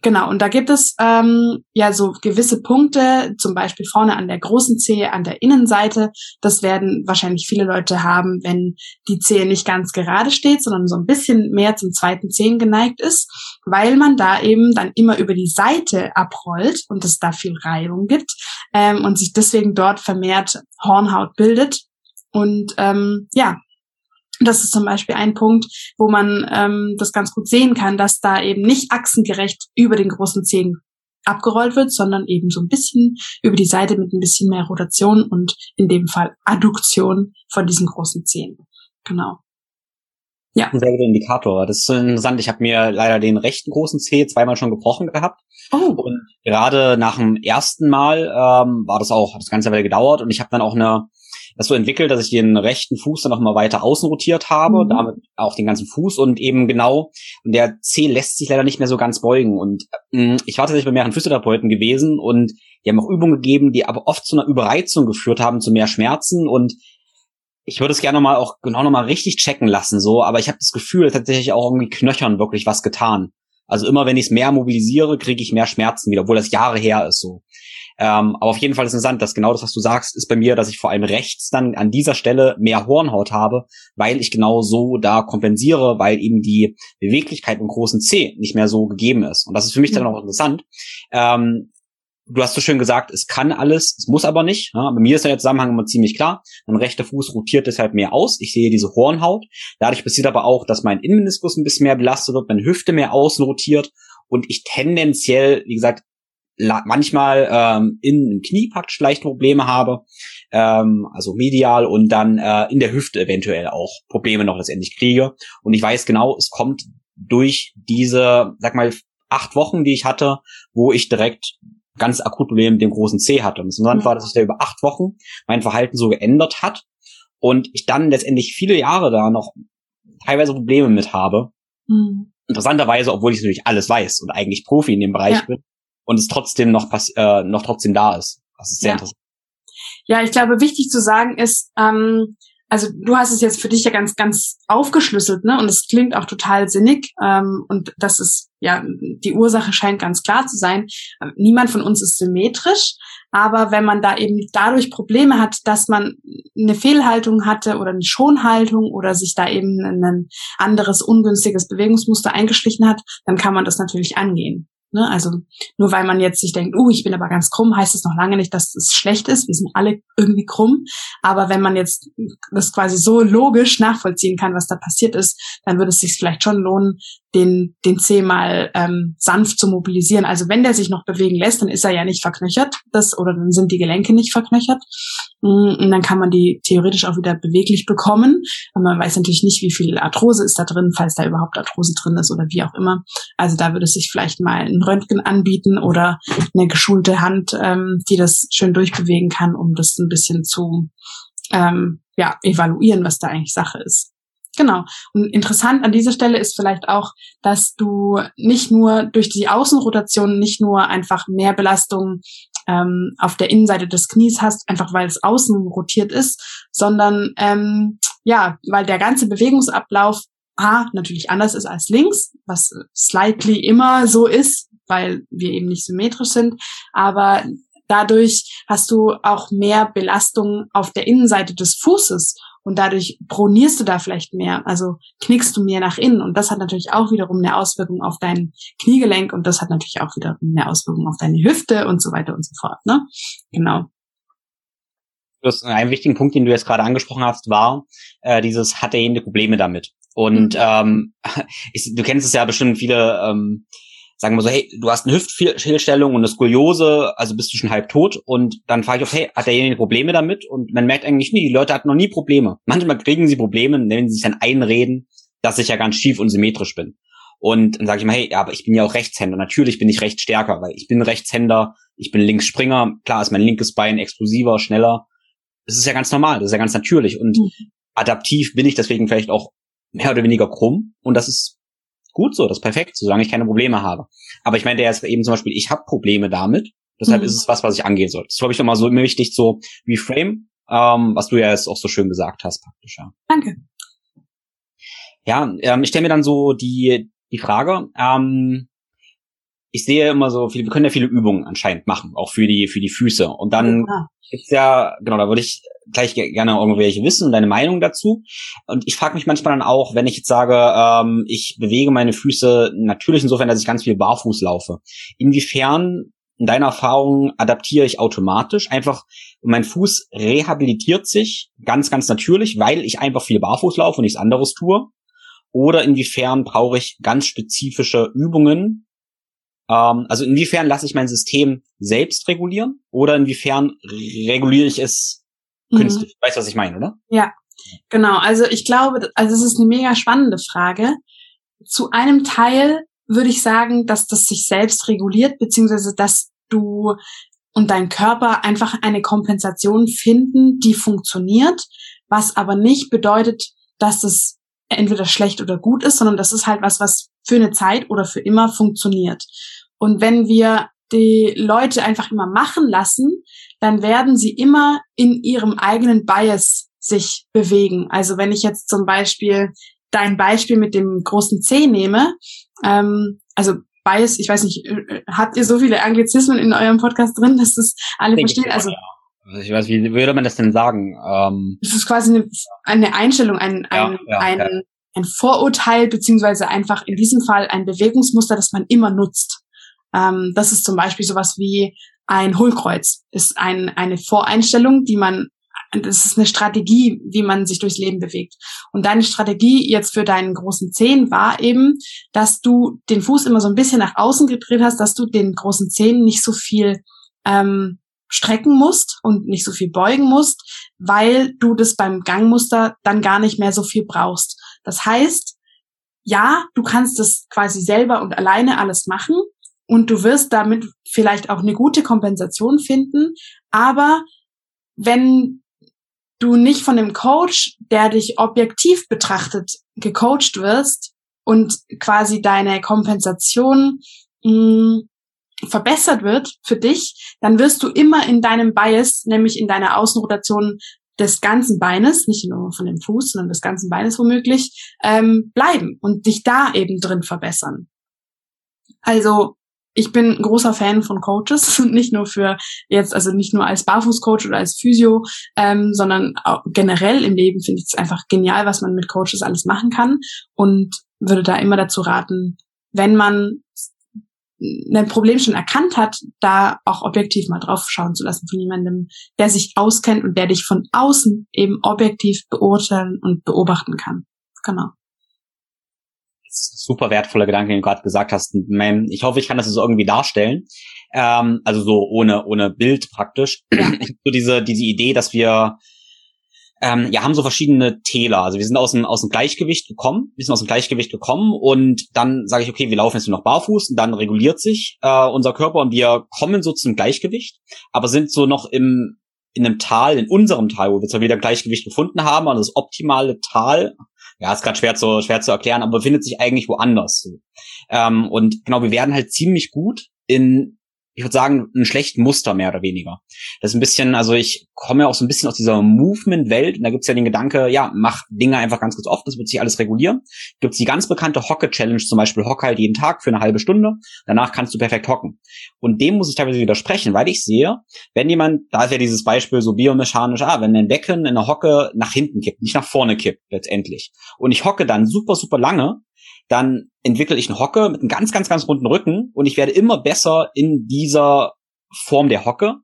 Genau, und da gibt es ähm, ja so gewisse Punkte, zum Beispiel vorne an der großen Zehe, an der Innenseite. Das werden wahrscheinlich viele Leute haben, wenn die Zehe nicht ganz gerade steht, sondern so ein bisschen mehr zum zweiten Zehen geneigt ist, weil man da eben dann immer über die Seite abrollt und es da viel Reibung gibt ähm, und sich deswegen dort vermehrt Hornhaut bildet. Und ähm, ja, das ist zum Beispiel ein Punkt, wo man ähm, das ganz gut sehen kann, dass da eben nicht achsengerecht über den großen Zehen abgerollt wird, sondern eben so ein bisschen über die Seite mit ein bisschen mehr Rotation und in dem Fall Adduktion von diesen großen Zehen. Genau. Ja. Ein sehr guter Indikator. Das ist interessant. Ich habe mir leider den rechten großen Zeh zweimal schon gebrochen gehabt. Oh. Und gerade nach dem ersten Mal ähm, war das auch, hat das ganze Weile gedauert und ich habe dann auch eine das so entwickelt, dass ich den rechten Fuß dann nochmal weiter außen rotiert habe, mhm. damit auch den ganzen Fuß und eben genau, und der C lässt sich leider nicht mehr so ganz beugen. Und äh, ich war tatsächlich bei mehreren Physiotherapeuten gewesen und die haben auch Übungen gegeben, die aber oft zu einer Überreizung geführt haben, zu mehr Schmerzen und ich würde es gerne mal auch genau nochmal richtig checken lassen, so, aber ich habe das Gefühl, tatsächlich auch irgendwie Knöchern wirklich was getan. Also immer wenn ich es mehr mobilisiere, kriege ich mehr Schmerzen wieder, obwohl das Jahre her ist so. Ähm, aber auf jeden Fall ist interessant, dass genau das, was du sagst, ist bei mir, dass ich vor allem rechts dann an dieser Stelle mehr Hornhaut habe, weil ich genau so da kompensiere, weil eben die Beweglichkeit im großen C nicht mehr so gegeben ist. Und das ist für mich dann auch interessant. Ähm, du hast so schön gesagt, es kann alles, es muss aber nicht. Ja, bei mir ist der Zusammenhang immer ziemlich klar. Mein rechter Fuß rotiert deshalb mehr aus. Ich sehe diese Hornhaut. Dadurch passiert aber auch, dass mein Innenmeniskus ein bisschen mehr belastet wird, meine Hüfte mehr außen rotiert und ich tendenziell, wie gesagt, manchmal ähm, in, im Kniepakt leicht Probleme habe, ähm, also medial und dann äh, in der Hüfte eventuell auch Probleme noch letztendlich kriege. Und ich weiß genau, es kommt durch diese, sag mal, acht Wochen, die ich hatte, wo ich direkt ganz akut Probleme mit dem großen C hatte. Und das Interessant war, dass sich da über acht Wochen mein Verhalten so geändert hat und ich dann letztendlich viele Jahre da noch teilweise Probleme mit habe. Mhm. Interessanterweise, obwohl ich natürlich alles weiß und eigentlich Profi in dem Bereich ja. bin, und es trotzdem noch, äh, noch trotzdem da ist. Das ist sehr ja. interessant. Ja, ich glaube, wichtig zu sagen ist, ähm, also du hast es jetzt für dich ja ganz, ganz aufgeschlüsselt, ne? Und es klingt auch total sinnig. Ähm, und das ist, ja, die Ursache scheint ganz klar zu sein. Ähm, niemand von uns ist symmetrisch. Aber wenn man da eben dadurch Probleme hat, dass man eine Fehlhaltung hatte oder eine Schonhaltung oder sich da eben ein anderes ungünstiges Bewegungsmuster eingeschlichen hat, dann kann man das natürlich angehen. Ne? Also nur weil man jetzt sich denkt, uh, ich bin aber ganz krumm, heißt es noch lange nicht, dass es schlecht ist. Wir sind alle irgendwie krumm. Aber wenn man jetzt das quasi so logisch nachvollziehen kann, was da passiert ist, dann würde es sich vielleicht schon lohnen, den, den Zeh mal ähm, sanft zu mobilisieren. Also wenn der sich noch bewegen lässt, dann ist er ja nicht verknöchert, das, oder dann sind die Gelenke nicht verknöchert. Mm, und dann kann man die theoretisch auch wieder beweglich bekommen. Aber man weiß natürlich nicht, wie viel Arthrose ist da drin, falls da überhaupt Arthrose drin ist oder wie auch immer. Also da würde es sich vielleicht mal ein Röntgen anbieten oder eine geschulte Hand, ähm, die das schön durchbewegen kann, um das ein bisschen zu ähm, ja, evaluieren, was da eigentlich Sache ist. Genau. Und interessant an dieser Stelle ist vielleicht auch, dass du nicht nur durch die Außenrotation nicht nur einfach mehr Belastung ähm, auf der Innenseite des Knies hast, einfach weil es außen rotiert ist, sondern ähm, ja, weil der ganze Bewegungsablauf A, natürlich anders ist als links, was slightly immer so ist, weil wir eben nicht symmetrisch sind, aber dadurch hast du auch mehr Belastung auf der Innenseite des Fußes und dadurch pronierst du da vielleicht mehr, also knickst du mehr nach innen und das hat natürlich auch wiederum eine Auswirkung auf dein Kniegelenk und das hat natürlich auch wiederum eine Auswirkung auf deine Hüfte und so weiter und so fort, ne? Genau. Das ein wichtigen Punkt, den du jetzt gerade angesprochen hast, war äh, dieses hat derjenige Probleme damit. Und mhm. ähm, ich, du kennst es ja bestimmt viele ähm, sagen wir so, hey, du hast eine Hüftfehlstellung und eine Skoliose, also bist du schon halb tot. Und dann frage ich auch, hey, hat derjenige Probleme damit? Und man merkt eigentlich nie, die Leute hatten noch nie Probleme. Manchmal kriegen sie Probleme, wenn sie sich dann einreden, dass ich ja ganz schief und symmetrisch bin. Und dann sage ich mal, hey, ja, aber ich bin ja auch Rechtshänder. Natürlich bin ich recht stärker, weil ich bin Rechtshänder, ich bin Linksspringer. Klar ist mein linkes Bein explosiver, schneller. Das ist ja ganz normal, das ist ja ganz natürlich. Und mhm. adaptiv bin ich deswegen vielleicht auch mehr oder weniger krumm. Und das ist gut so, das ist perfekt, solange ich keine Probleme habe. Aber ich meine, der ist eben zum Beispiel, ich habe Probleme damit, deshalb mhm. ist es was, was ich angehen soll. Das ist, glaube ich, nochmal so wichtig, so reframe, ähm, was du ja jetzt auch so schön gesagt hast, praktisch, ja. Danke. Ja, ähm, ich stelle mir dann so die, die Frage, ähm, ich sehe immer so viele, wir können ja viele Übungen anscheinend machen, auch für die, für die Füße. Und dann ja. gibt's ja, genau, da würde ich gleich gerne irgendwelche wissen und deine Meinung dazu. Und ich frage mich manchmal dann auch, wenn ich jetzt sage, ähm, ich bewege meine Füße natürlich insofern, dass ich ganz viel barfuß laufe. Inwiefern in deiner Erfahrung adaptiere ich automatisch einfach mein Fuß rehabilitiert sich ganz, ganz natürlich, weil ich einfach viel barfuß laufe und nichts anderes tue? Oder inwiefern brauche ich ganz spezifische Übungen, ähm, also inwiefern lasse ich mein System selbst regulieren oder inwiefern reguliere ich es mhm. künstlich? Weißt du, was ich meine, oder? Ja, genau. Also ich glaube, also es ist eine mega spannende Frage. Zu einem Teil würde ich sagen, dass das sich selbst reguliert, beziehungsweise dass du und dein Körper einfach eine Kompensation finden, die funktioniert, was aber nicht bedeutet, dass es entweder schlecht oder gut ist, sondern das ist halt was, was für eine Zeit oder für immer funktioniert. Und wenn wir die Leute einfach immer machen lassen, dann werden sie immer in ihrem eigenen Bias sich bewegen. Also wenn ich jetzt zum Beispiel dein Beispiel mit dem großen C nehme, ähm, also Bias, ich weiß nicht, äh, habt ihr so viele Anglizismen in eurem Podcast drin, dass das alle Denke verstehen? Also, ja. ich weiß, wie würde man das denn sagen? Ähm, es ist quasi eine, eine Einstellung, ein, ein, ja, ein, ein Vorurteil, beziehungsweise einfach in diesem Fall ein Bewegungsmuster, das man immer nutzt. Ähm, das ist zum Beispiel sowas wie ein Hohlkreuz, ist ein, eine Voreinstellung, die man das ist eine Strategie, wie man sich durchs Leben bewegt. Und deine Strategie jetzt für deinen großen Zehen war eben, dass du den Fuß immer so ein bisschen nach außen gedreht hast, dass du den großen Zehen nicht so viel ähm, strecken musst und nicht so viel beugen musst, weil du das beim Gangmuster dann gar nicht mehr so viel brauchst. Das heißt, ja, du kannst das quasi selber und alleine alles machen und du wirst damit vielleicht auch eine gute Kompensation finden, aber wenn du nicht von dem Coach, der dich objektiv betrachtet, gecoacht wirst und quasi deine Kompensation mh, hm, verbessert wird für dich, dann wirst du immer in deinem Bias, nämlich in deiner Außenrotation des ganzen Beines, nicht nur von dem Fuß, sondern des ganzen Beines womöglich, ähm, bleiben und dich da eben drin verbessern. Also ich bin großer Fan von Coaches, nicht nur für jetzt, also nicht nur als Barfußcoach oder als Physio, ähm, sondern generell im Leben finde ich es einfach genial, was man mit Coaches alles machen kann und würde da immer dazu raten, wenn man ein Problem schon erkannt hat, da auch objektiv mal drauf schauen zu lassen von jemandem, der sich auskennt und der dich von außen eben objektiv beurteilen und beobachten kann. Genau super wertvoller Gedanke, den du gerade gesagt hast. Ich hoffe, ich kann das so irgendwie darstellen. Ähm, also so ohne, ohne Bild praktisch. Ja. so diese, diese Idee, dass wir ähm, ja, haben so verschiedene Täler. Also wir sind aus dem, aus dem Gleichgewicht gekommen, wir sind aus dem Gleichgewicht gekommen und dann sage ich, okay, wir laufen jetzt nur noch barfuß und dann reguliert sich äh, unser Körper und wir kommen so zum Gleichgewicht, aber sind so noch im in einem Tal, in unserem Tal, wo wir zwar wieder Gleichgewicht gefunden haben, und das optimale Tal ja, ist gerade schwer zu, schwer zu erklären, aber befindet sich eigentlich woanders. Ähm, und genau, wir werden halt ziemlich gut in ich würde sagen, ein schlechten Muster mehr oder weniger. Das ist ein bisschen, also ich komme ja auch so ein bisschen aus dieser Movement-Welt und da gibt's ja den Gedanke, ja, mach Dinge einfach ganz, ganz oft, das wird sich alles regulieren. Gibt's die ganz bekannte Hocke-Challenge, zum Beispiel Hocke halt jeden Tag für eine halbe Stunde, danach kannst du perfekt hocken. Und dem muss ich teilweise widersprechen, weil ich sehe, wenn jemand, da ist ja dieses Beispiel so biomechanisch, ah, wenn ein Becken in der Hocke nach hinten kippt, nicht nach vorne kippt letztendlich, und ich hocke dann super, super lange, dann entwickle ich einen Hocke mit einem ganz, ganz, ganz runden Rücken und ich werde immer besser in dieser Form der Hocke,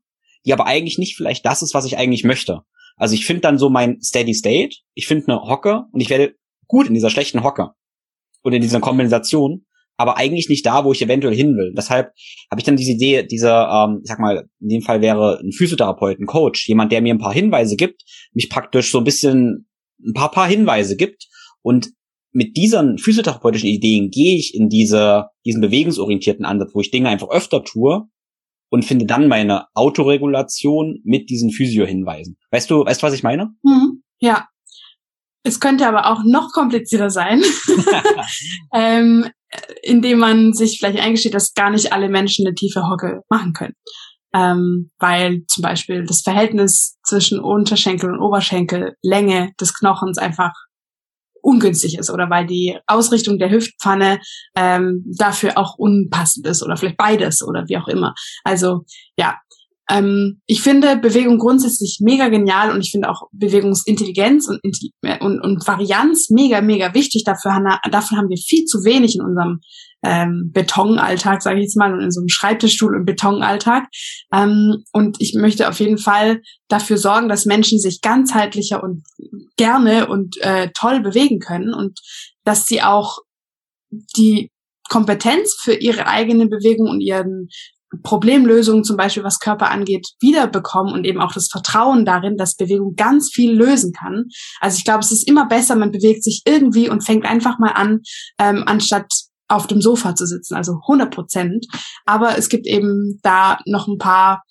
die aber eigentlich nicht vielleicht das ist, was ich eigentlich möchte. Also ich finde dann so mein Steady State, ich finde eine Hocke und ich werde gut in dieser schlechten Hocke und in dieser Kompensation, aber eigentlich nicht da, wo ich eventuell hin will. Deshalb habe ich dann diese Idee, dieser, ähm, ich sag mal, in dem Fall wäre ein Physiotherapeut, ein Coach, jemand, der mir ein paar Hinweise gibt, mich praktisch so ein bisschen ein paar paar Hinweise gibt und mit diesen physiotherapeutischen Ideen gehe ich in diese, diesen bewegungsorientierten Ansatz, wo ich Dinge einfach öfter tue und finde dann meine Autoregulation mit diesen Physio-Hinweisen. Weißt du, weißt du, was ich meine? Mhm. Ja. Es könnte aber auch noch komplizierter sein, ähm, indem man sich vielleicht eingesteht, dass gar nicht alle Menschen eine tiefe Hocke machen können. Ähm, weil zum Beispiel das Verhältnis zwischen Unterschenkel und Oberschenkel, Länge des Knochens einfach ungünstig ist oder weil die Ausrichtung der Hüftpfanne ähm, dafür auch unpassend ist oder vielleicht beides oder wie auch immer. Also ja, ähm, ich finde Bewegung grundsätzlich mega genial und ich finde auch Bewegungsintelligenz und, und, und Varianz mega, mega wichtig. Dafür, davon haben wir viel zu wenig in unserem ähm, Betonalltag, sage ich jetzt mal, und in so einem Schreibtischstuhl und Betonalltag. Ähm, und ich möchte auf jeden Fall dafür sorgen, dass Menschen sich ganzheitlicher und gerne und äh, toll bewegen können und dass sie auch die Kompetenz für ihre eigene Bewegung und ihren Problemlösungen, zum Beispiel was Körper angeht, wiederbekommen und eben auch das Vertrauen darin, dass Bewegung ganz viel lösen kann. Also ich glaube, es ist immer besser, man bewegt sich irgendwie und fängt einfach mal an, ähm, anstatt auf dem Sofa zu sitzen, also 100 Prozent. Aber es gibt eben da noch ein paar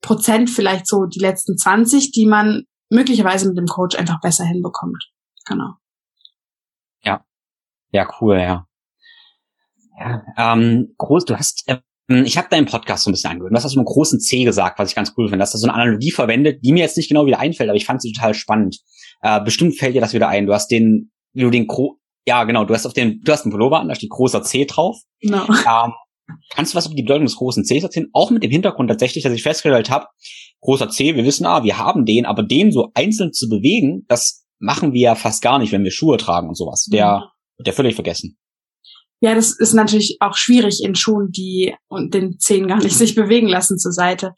Prozent, vielleicht so die letzten 20, die man möglicherweise mit dem Coach einfach besser hinbekommt. Genau. Ja. Ja, cool, ja. Ja, ähm, groß, du hast, äh, ich habe deinen Podcast so ein bisschen angehört. Du hast das so einen großen C gesagt, was ich ganz cool finde. Du hast da so eine Analogie verwendet, die mir jetzt nicht genau wieder einfällt, aber ich fand sie total spannend. Äh, bestimmt fällt dir das wieder ein. Du hast den, wie du den Ja, genau. Du hast auf den, du hast einen Pullover an, da steht großer C drauf. Genau. Ähm, kannst du was über die Bedeutung des großen Cs erzählen? Auch mit dem Hintergrund tatsächlich, dass ich festgestellt habe, großer C, wir wissen, ah, wir haben den, aber den so einzeln zu bewegen, das machen wir ja fast gar nicht, wenn wir Schuhe tragen und sowas. Der, mhm. wird ja völlig vergessen. Ja, das ist natürlich auch schwierig in Schuhen, die und den Zehen gar nicht sich bewegen lassen zur Seite.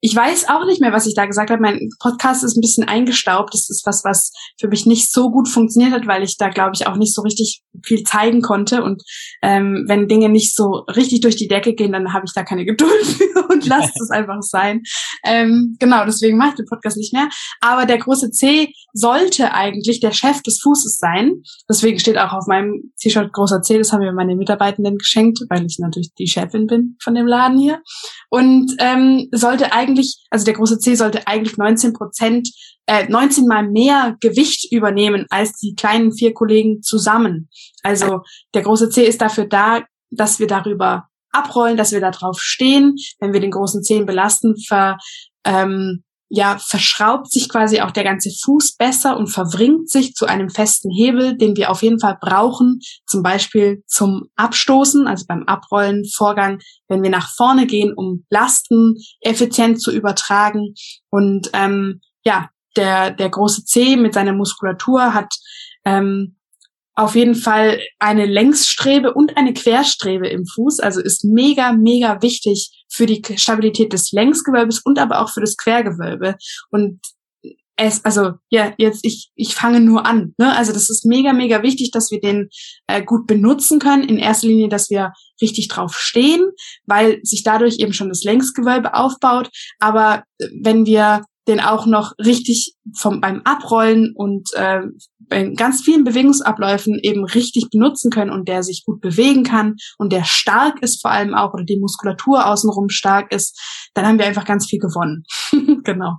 Ich weiß auch nicht mehr, was ich da gesagt habe. Mein Podcast ist ein bisschen eingestaubt. Das ist was, was für mich nicht so gut funktioniert hat, weil ich da, glaube ich, auch nicht so richtig viel zeigen konnte. Und ähm, wenn Dinge nicht so richtig durch die Decke gehen, dann habe ich da keine Geduld für und lasse es einfach sein. Ähm, genau, deswegen mache ich den Podcast nicht mehr. Aber der große C sollte eigentlich der Chef des Fußes sein. Deswegen steht auch auf meinem T-Shirt großer C. Das haben mir meine Mitarbeitenden geschenkt, weil ich natürlich die Chefin bin von dem Laden hier. Und ähm, sollte eigentlich eigentlich, also der große C sollte eigentlich 19 Prozent, äh, 19 mal mehr Gewicht übernehmen als die kleinen vier Kollegen zusammen. Also der große C ist dafür da, dass wir darüber abrollen, dass wir da drauf stehen. Wenn wir den großen Zehen belasten, ver, ähm, ja, verschraubt sich quasi auch der ganze Fuß besser und verwringt sich zu einem festen Hebel, den wir auf jeden Fall brauchen, zum Beispiel zum Abstoßen, also beim Abrollen Vorgang, wenn wir nach vorne gehen, um Lasten effizient zu übertragen. Und ähm, ja, der, der große C mit seiner Muskulatur hat ähm, auf jeden Fall eine Längsstrebe und eine Querstrebe im Fuß. Also ist mega, mega wichtig für die Stabilität des Längsgewölbes und aber auch für das Quergewölbe. Und es, also ja, jetzt ich ich fange nur an. Ne? Also das ist mega mega wichtig, dass wir den äh, gut benutzen können. In erster Linie, dass wir richtig drauf stehen, weil sich dadurch eben schon das Längsgewölbe aufbaut. Aber äh, wenn wir den auch noch richtig vom, beim Abrollen und äh, bei ganz vielen Bewegungsabläufen eben richtig benutzen können und der sich gut bewegen kann und der stark ist vor allem auch oder die Muskulatur außenrum stark ist, dann haben wir einfach ganz viel gewonnen. genau.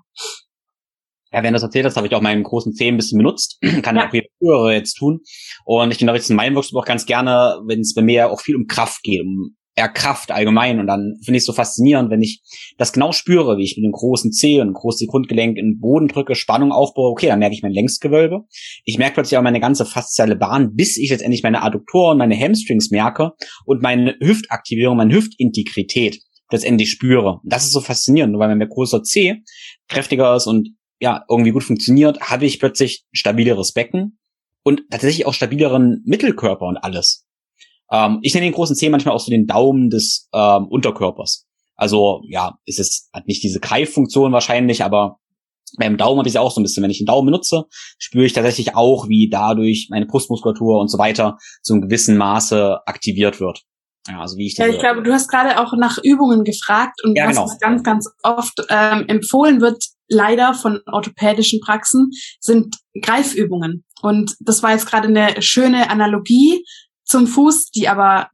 Ja, wenn du das erzählt hast, habe ich auch meinen großen Zeh ein bisschen benutzt. Kann ja auch jeder Hörer jetzt tun. Und ich unterrichte in meinem Workshop auch ganz gerne, wenn es bei mir auch viel um Kraft geht, um Kraft allgemein. Und dann finde ich es so faszinierend, wenn ich das genau spüre, wie ich mit dem großen Zeh und großen Grundgelenk in den Boden drücke, Spannung aufbaue. Okay, dann merke ich mein Längsgewölbe. Ich merke plötzlich auch meine ganze fasziale Bahn, bis ich letztendlich meine Adduktoren, meine Hamstrings merke und meine Hüftaktivierung, meine Hüftintegrität letztendlich spüre. Und das ist so faszinierend, weil der großer C kräftiger ist und ja, irgendwie gut funktioniert, habe ich plötzlich stabileres Becken und tatsächlich auch stabileren Mittelkörper und alles. Ähm, ich nenne den großen Zeh manchmal auch so den Daumen des ähm, Unterkörpers. Also ja, ist es hat nicht diese Greiffunktion wahrscheinlich, aber beim Daumen habe ich es auch so ein bisschen. Wenn ich den Daumen benutze, spüre ich tatsächlich auch, wie dadurch meine Brustmuskulatur und so weiter zu einem gewissen Maße aktiviert wird. Ja, also wie ich, ja, ich glaube, du hast gerade auch nach Übungen gefragt und ja, was genau. ganz, ganz oft ähm, empfohlen wird, leider von orthopädischen Praxen, sind Greifübungen. Und das war jetzt gerade eine schöne Analogie zum Fuß, die aber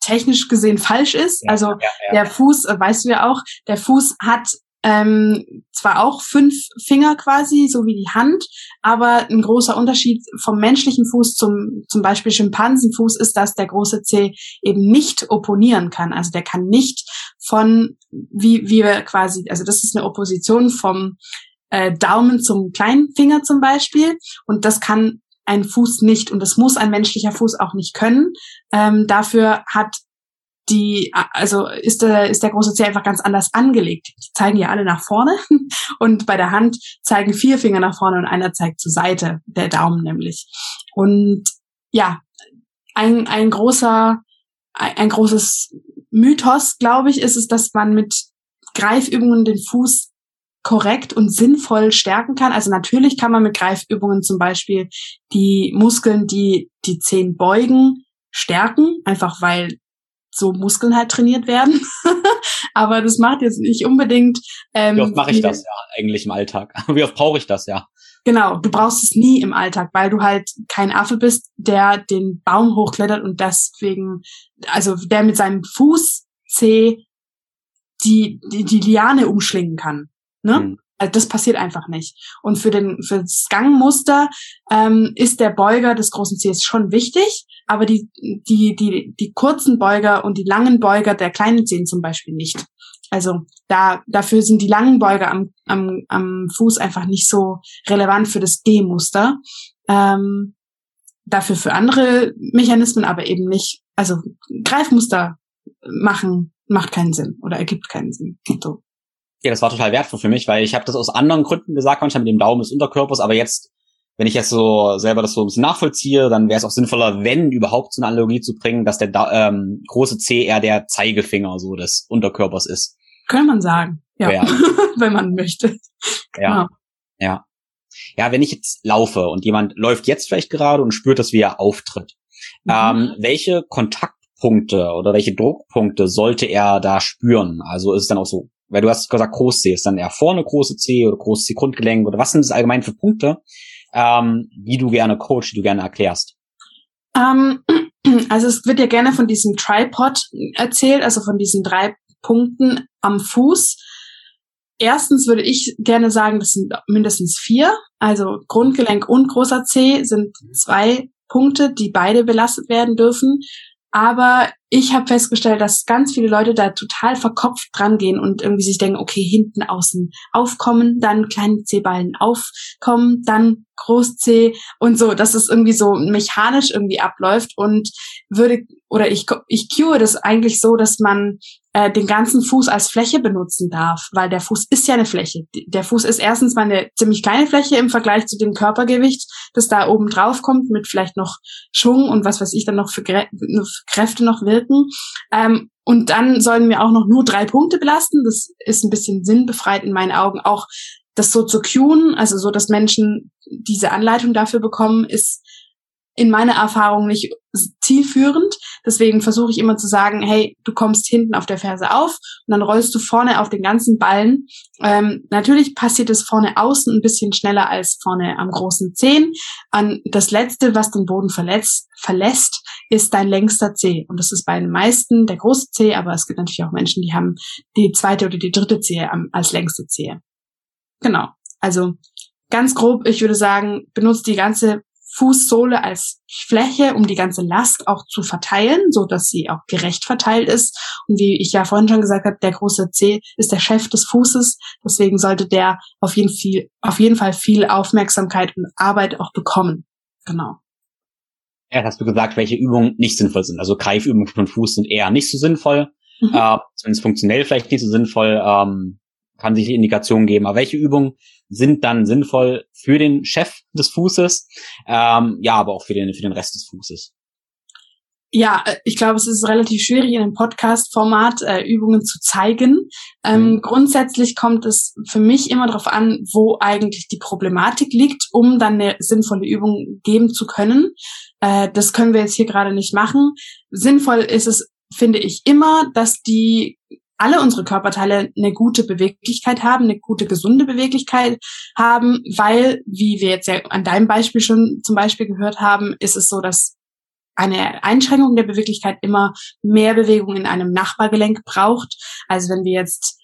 technisch gesehen falsch ist. Ja, also ja, ja. der Fuß, äh, weißt du ja auch, der Fuß hat ähm, zwar auch fünf Finger quasi, so wie die Hand, aber ein großer Unterschied vom menschlichen Fuß zum zum Beispiel Schimpansenfuß ist, dass der große Zeh eben nicht opponieren kann. Also der kann nicht von wie wie wir quasi, also das ist eine Opposition vom äh, Daumen zum kleinen Finger zum Beispiel und das kann ein Fuß nicht und das muss ein menschlicher Fuß auch nicht können. Ähm, dafür hat die, also ist der, ist der große Zeh einfach ganz anders angelegt. Die zeigen ja alle nach vorne und bei der Hand zeigen vier Finger nach vorne und einer zeigt zur Seite, der Daumen nämlich. Und ja, ein, ein großer, ein, ein großes Mythos, glaube ich, ist es, dass man mit Greifübungen den Fuß korrekt und sinnvoll stärken kann. Also natürlich kann man mit Greifübungen zum Beispiel die Muskeln, die die Zehen beugen, stärken, einfach weil so Muskeln halt trainiert werden. Aber das macht jetzt nicht unbedingt. Ähm, Wie oft mache ich das ja eigentlich im Alltag? Wie oft brauche ich das ja? Genau, du brauchst es nie im Alltag, weil du halt kein Affe bist, der den Baum hochklettert und deswegen, also der mit seinem Fuß C die, die, die Liane umschlingen kann. Ne? Mhm. Also das passiert einfach nicht. Und für den für das Gangmuster ähm, ist der Beuger des großen Cs schon wichtig, aber die die die die kurzen Beuger und die langen Beuger der kleinen Zehen zum Beispiel nicht. Also da dafür sind die langen Beuger am am, am Fuß einfach nicht so relevant für das G-Muster. Ähm, dafür für andere Mechanismen, aber eben nicht, also Greifmuster machen macht keinen Sinn oder ergibt keinen Sinn. So. Ja, das war total wertvoll für mich, weil ich habe das aus anderen Gründen gesagt, manchmal mit dem Daumen des Unterkörpers, aber jetzt, wenn ich jetzt so selber das so ein bisschen nachvollziehe, dann wäre es auch sinnvoller, wenn überhaupt so eine Analogie zu bringen, dass der ähm, große C eher der Zeigefinger so des Unterkörpers ist. Könnte man sagen, ja, ja. wenn man möchte. Ja, genau. ja. Ja, wenn ich jetzt laufe und jemand läuft jetzt vielleicht gerade und spürt, dass wie er auftritt, mhm. ähm, welche Kontaktpunkte oder welche Druckpunkte sollte er da spüren? Also ist es dann auch so, weil du hast gesagt, groß C ist dann eher vorne große C oder großes C Grundgelenk oder was sind das allgemein für Punkte, ähm, die du gerne coach, die du gerne erklärst? Um, ähm, also es wird ja gerne von diesem Tripod erzählt, also von diesen drei Punkten am Fuß. Erstens würde ich gerne sagen, das sind mindestens vier. Also Grundgelenk und großer C sind zwei Punkte, die beide belastet werden dürfen. Aber ich habe festgestellt, dass ganz viele Leute da total verkopft dran gehen und irgendwie sich denken, okay, hinten außen aufkommen, dann kleine C-Ballen aufkommen, dann Groß C und so, dass es irgendwie so mechanisch irgendwie abläuft und würde oder ich ich cue das eigentlich so, dass man äh, den ganzen Fuß als Fläche benutzen darf, weil der Fuß ist ja eine Fläche. Der Fuß ist erstens mal eine ziemlich kleine Fläche im Vergleich zu dem Körpergewicht, das da oben drauf kommt, mit vielleicht noch Schwung und was weiß ich dann noch für, Grä für Kräfte noch wirken. Ähm, und dann sollen wir auch noch nur drei Punkte belasten. Das ist ein bisschen sinnbefreit in meinen Augen. Auch das so zu cueen, also so, dass Menschen diese Anleitung dafür bekommen, ist in meiner Erfahrung nicht zielführend. Deswegen versuche ich immer zu sagen, hey, du kommst hinten auf der Ferse auf und dann rollst du vorne auf den ganzen Ballen. Ähm, natürlich passiert es vorne außen ein bisschen schneller als vorne am großen Zehen. An das letzte, was den Boden verletzt, verlässt, ist dein längster Zeh. Und das ist bei den meisten der große Zeh, aber es gibt natürlich auch Menschen, die haben die zweite oder die dritte Zehe als längste Zehe. Genau. Also ganz grob, ich würde sagen, benutzt die ganze Fußsohle als Fläche, um die ganze Last auch zu verteilen, so dass sie auch gerecht verteilt ist. Und wie ich ja vorhin schon gesagt habe, der große C ist der Chef des Fußes. Deswegen sollte der auf jeden, viel, auf jeden Fall viel Aufmerksamkeit und Arbeit auch bekommen. Genau. Ja, hast du gesagt, welche Übungen nicht sinnvoll sind. Also Greifübungen von Fuß sind eher nicht so sinnvoll. Mhm. Äh, zumindest funktionell vielleicht nicht so sinnvoll. Ähm, kann sich die Indikation geben. Aber welche Übungen sind dann sinnvoll für den Chef des Fußes, ähm, ja, aber auch für den, für den Rest des Fußes. Ja, äh, ich glaube, es ist relativ schwierig in einem Podcast-Format äh, Übungen zu zeigen. Ähm, mhm. Grundsätzlich kommt es für mich immer darauf an, wo eigentlich die Problematik liegt, um dann eine sinnvolle Übung geben zu können. Äh, das können wir jetzt hier gerade nicht machen. Sinnvoll ist es, finde ich, immer, dass die alle unsere Körperteile eine gute Beweglichkeit haben, eine gute gesunde Beweglichkeit haben, weil, wie wir jetzt ja an deinem Beispiel schon zum Beispiel gehört haben, ist es so, dass eine Einschränkung der Beweglichkeit immer mehr Bewegung in einem Nachbargelenk braucht. Also wenn wir jetzt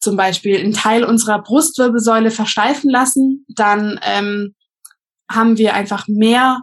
zum Beispiel einen Teil unserer Brustwirbelsäule versteifen lassen, dann ähm, haben wir einfach mehr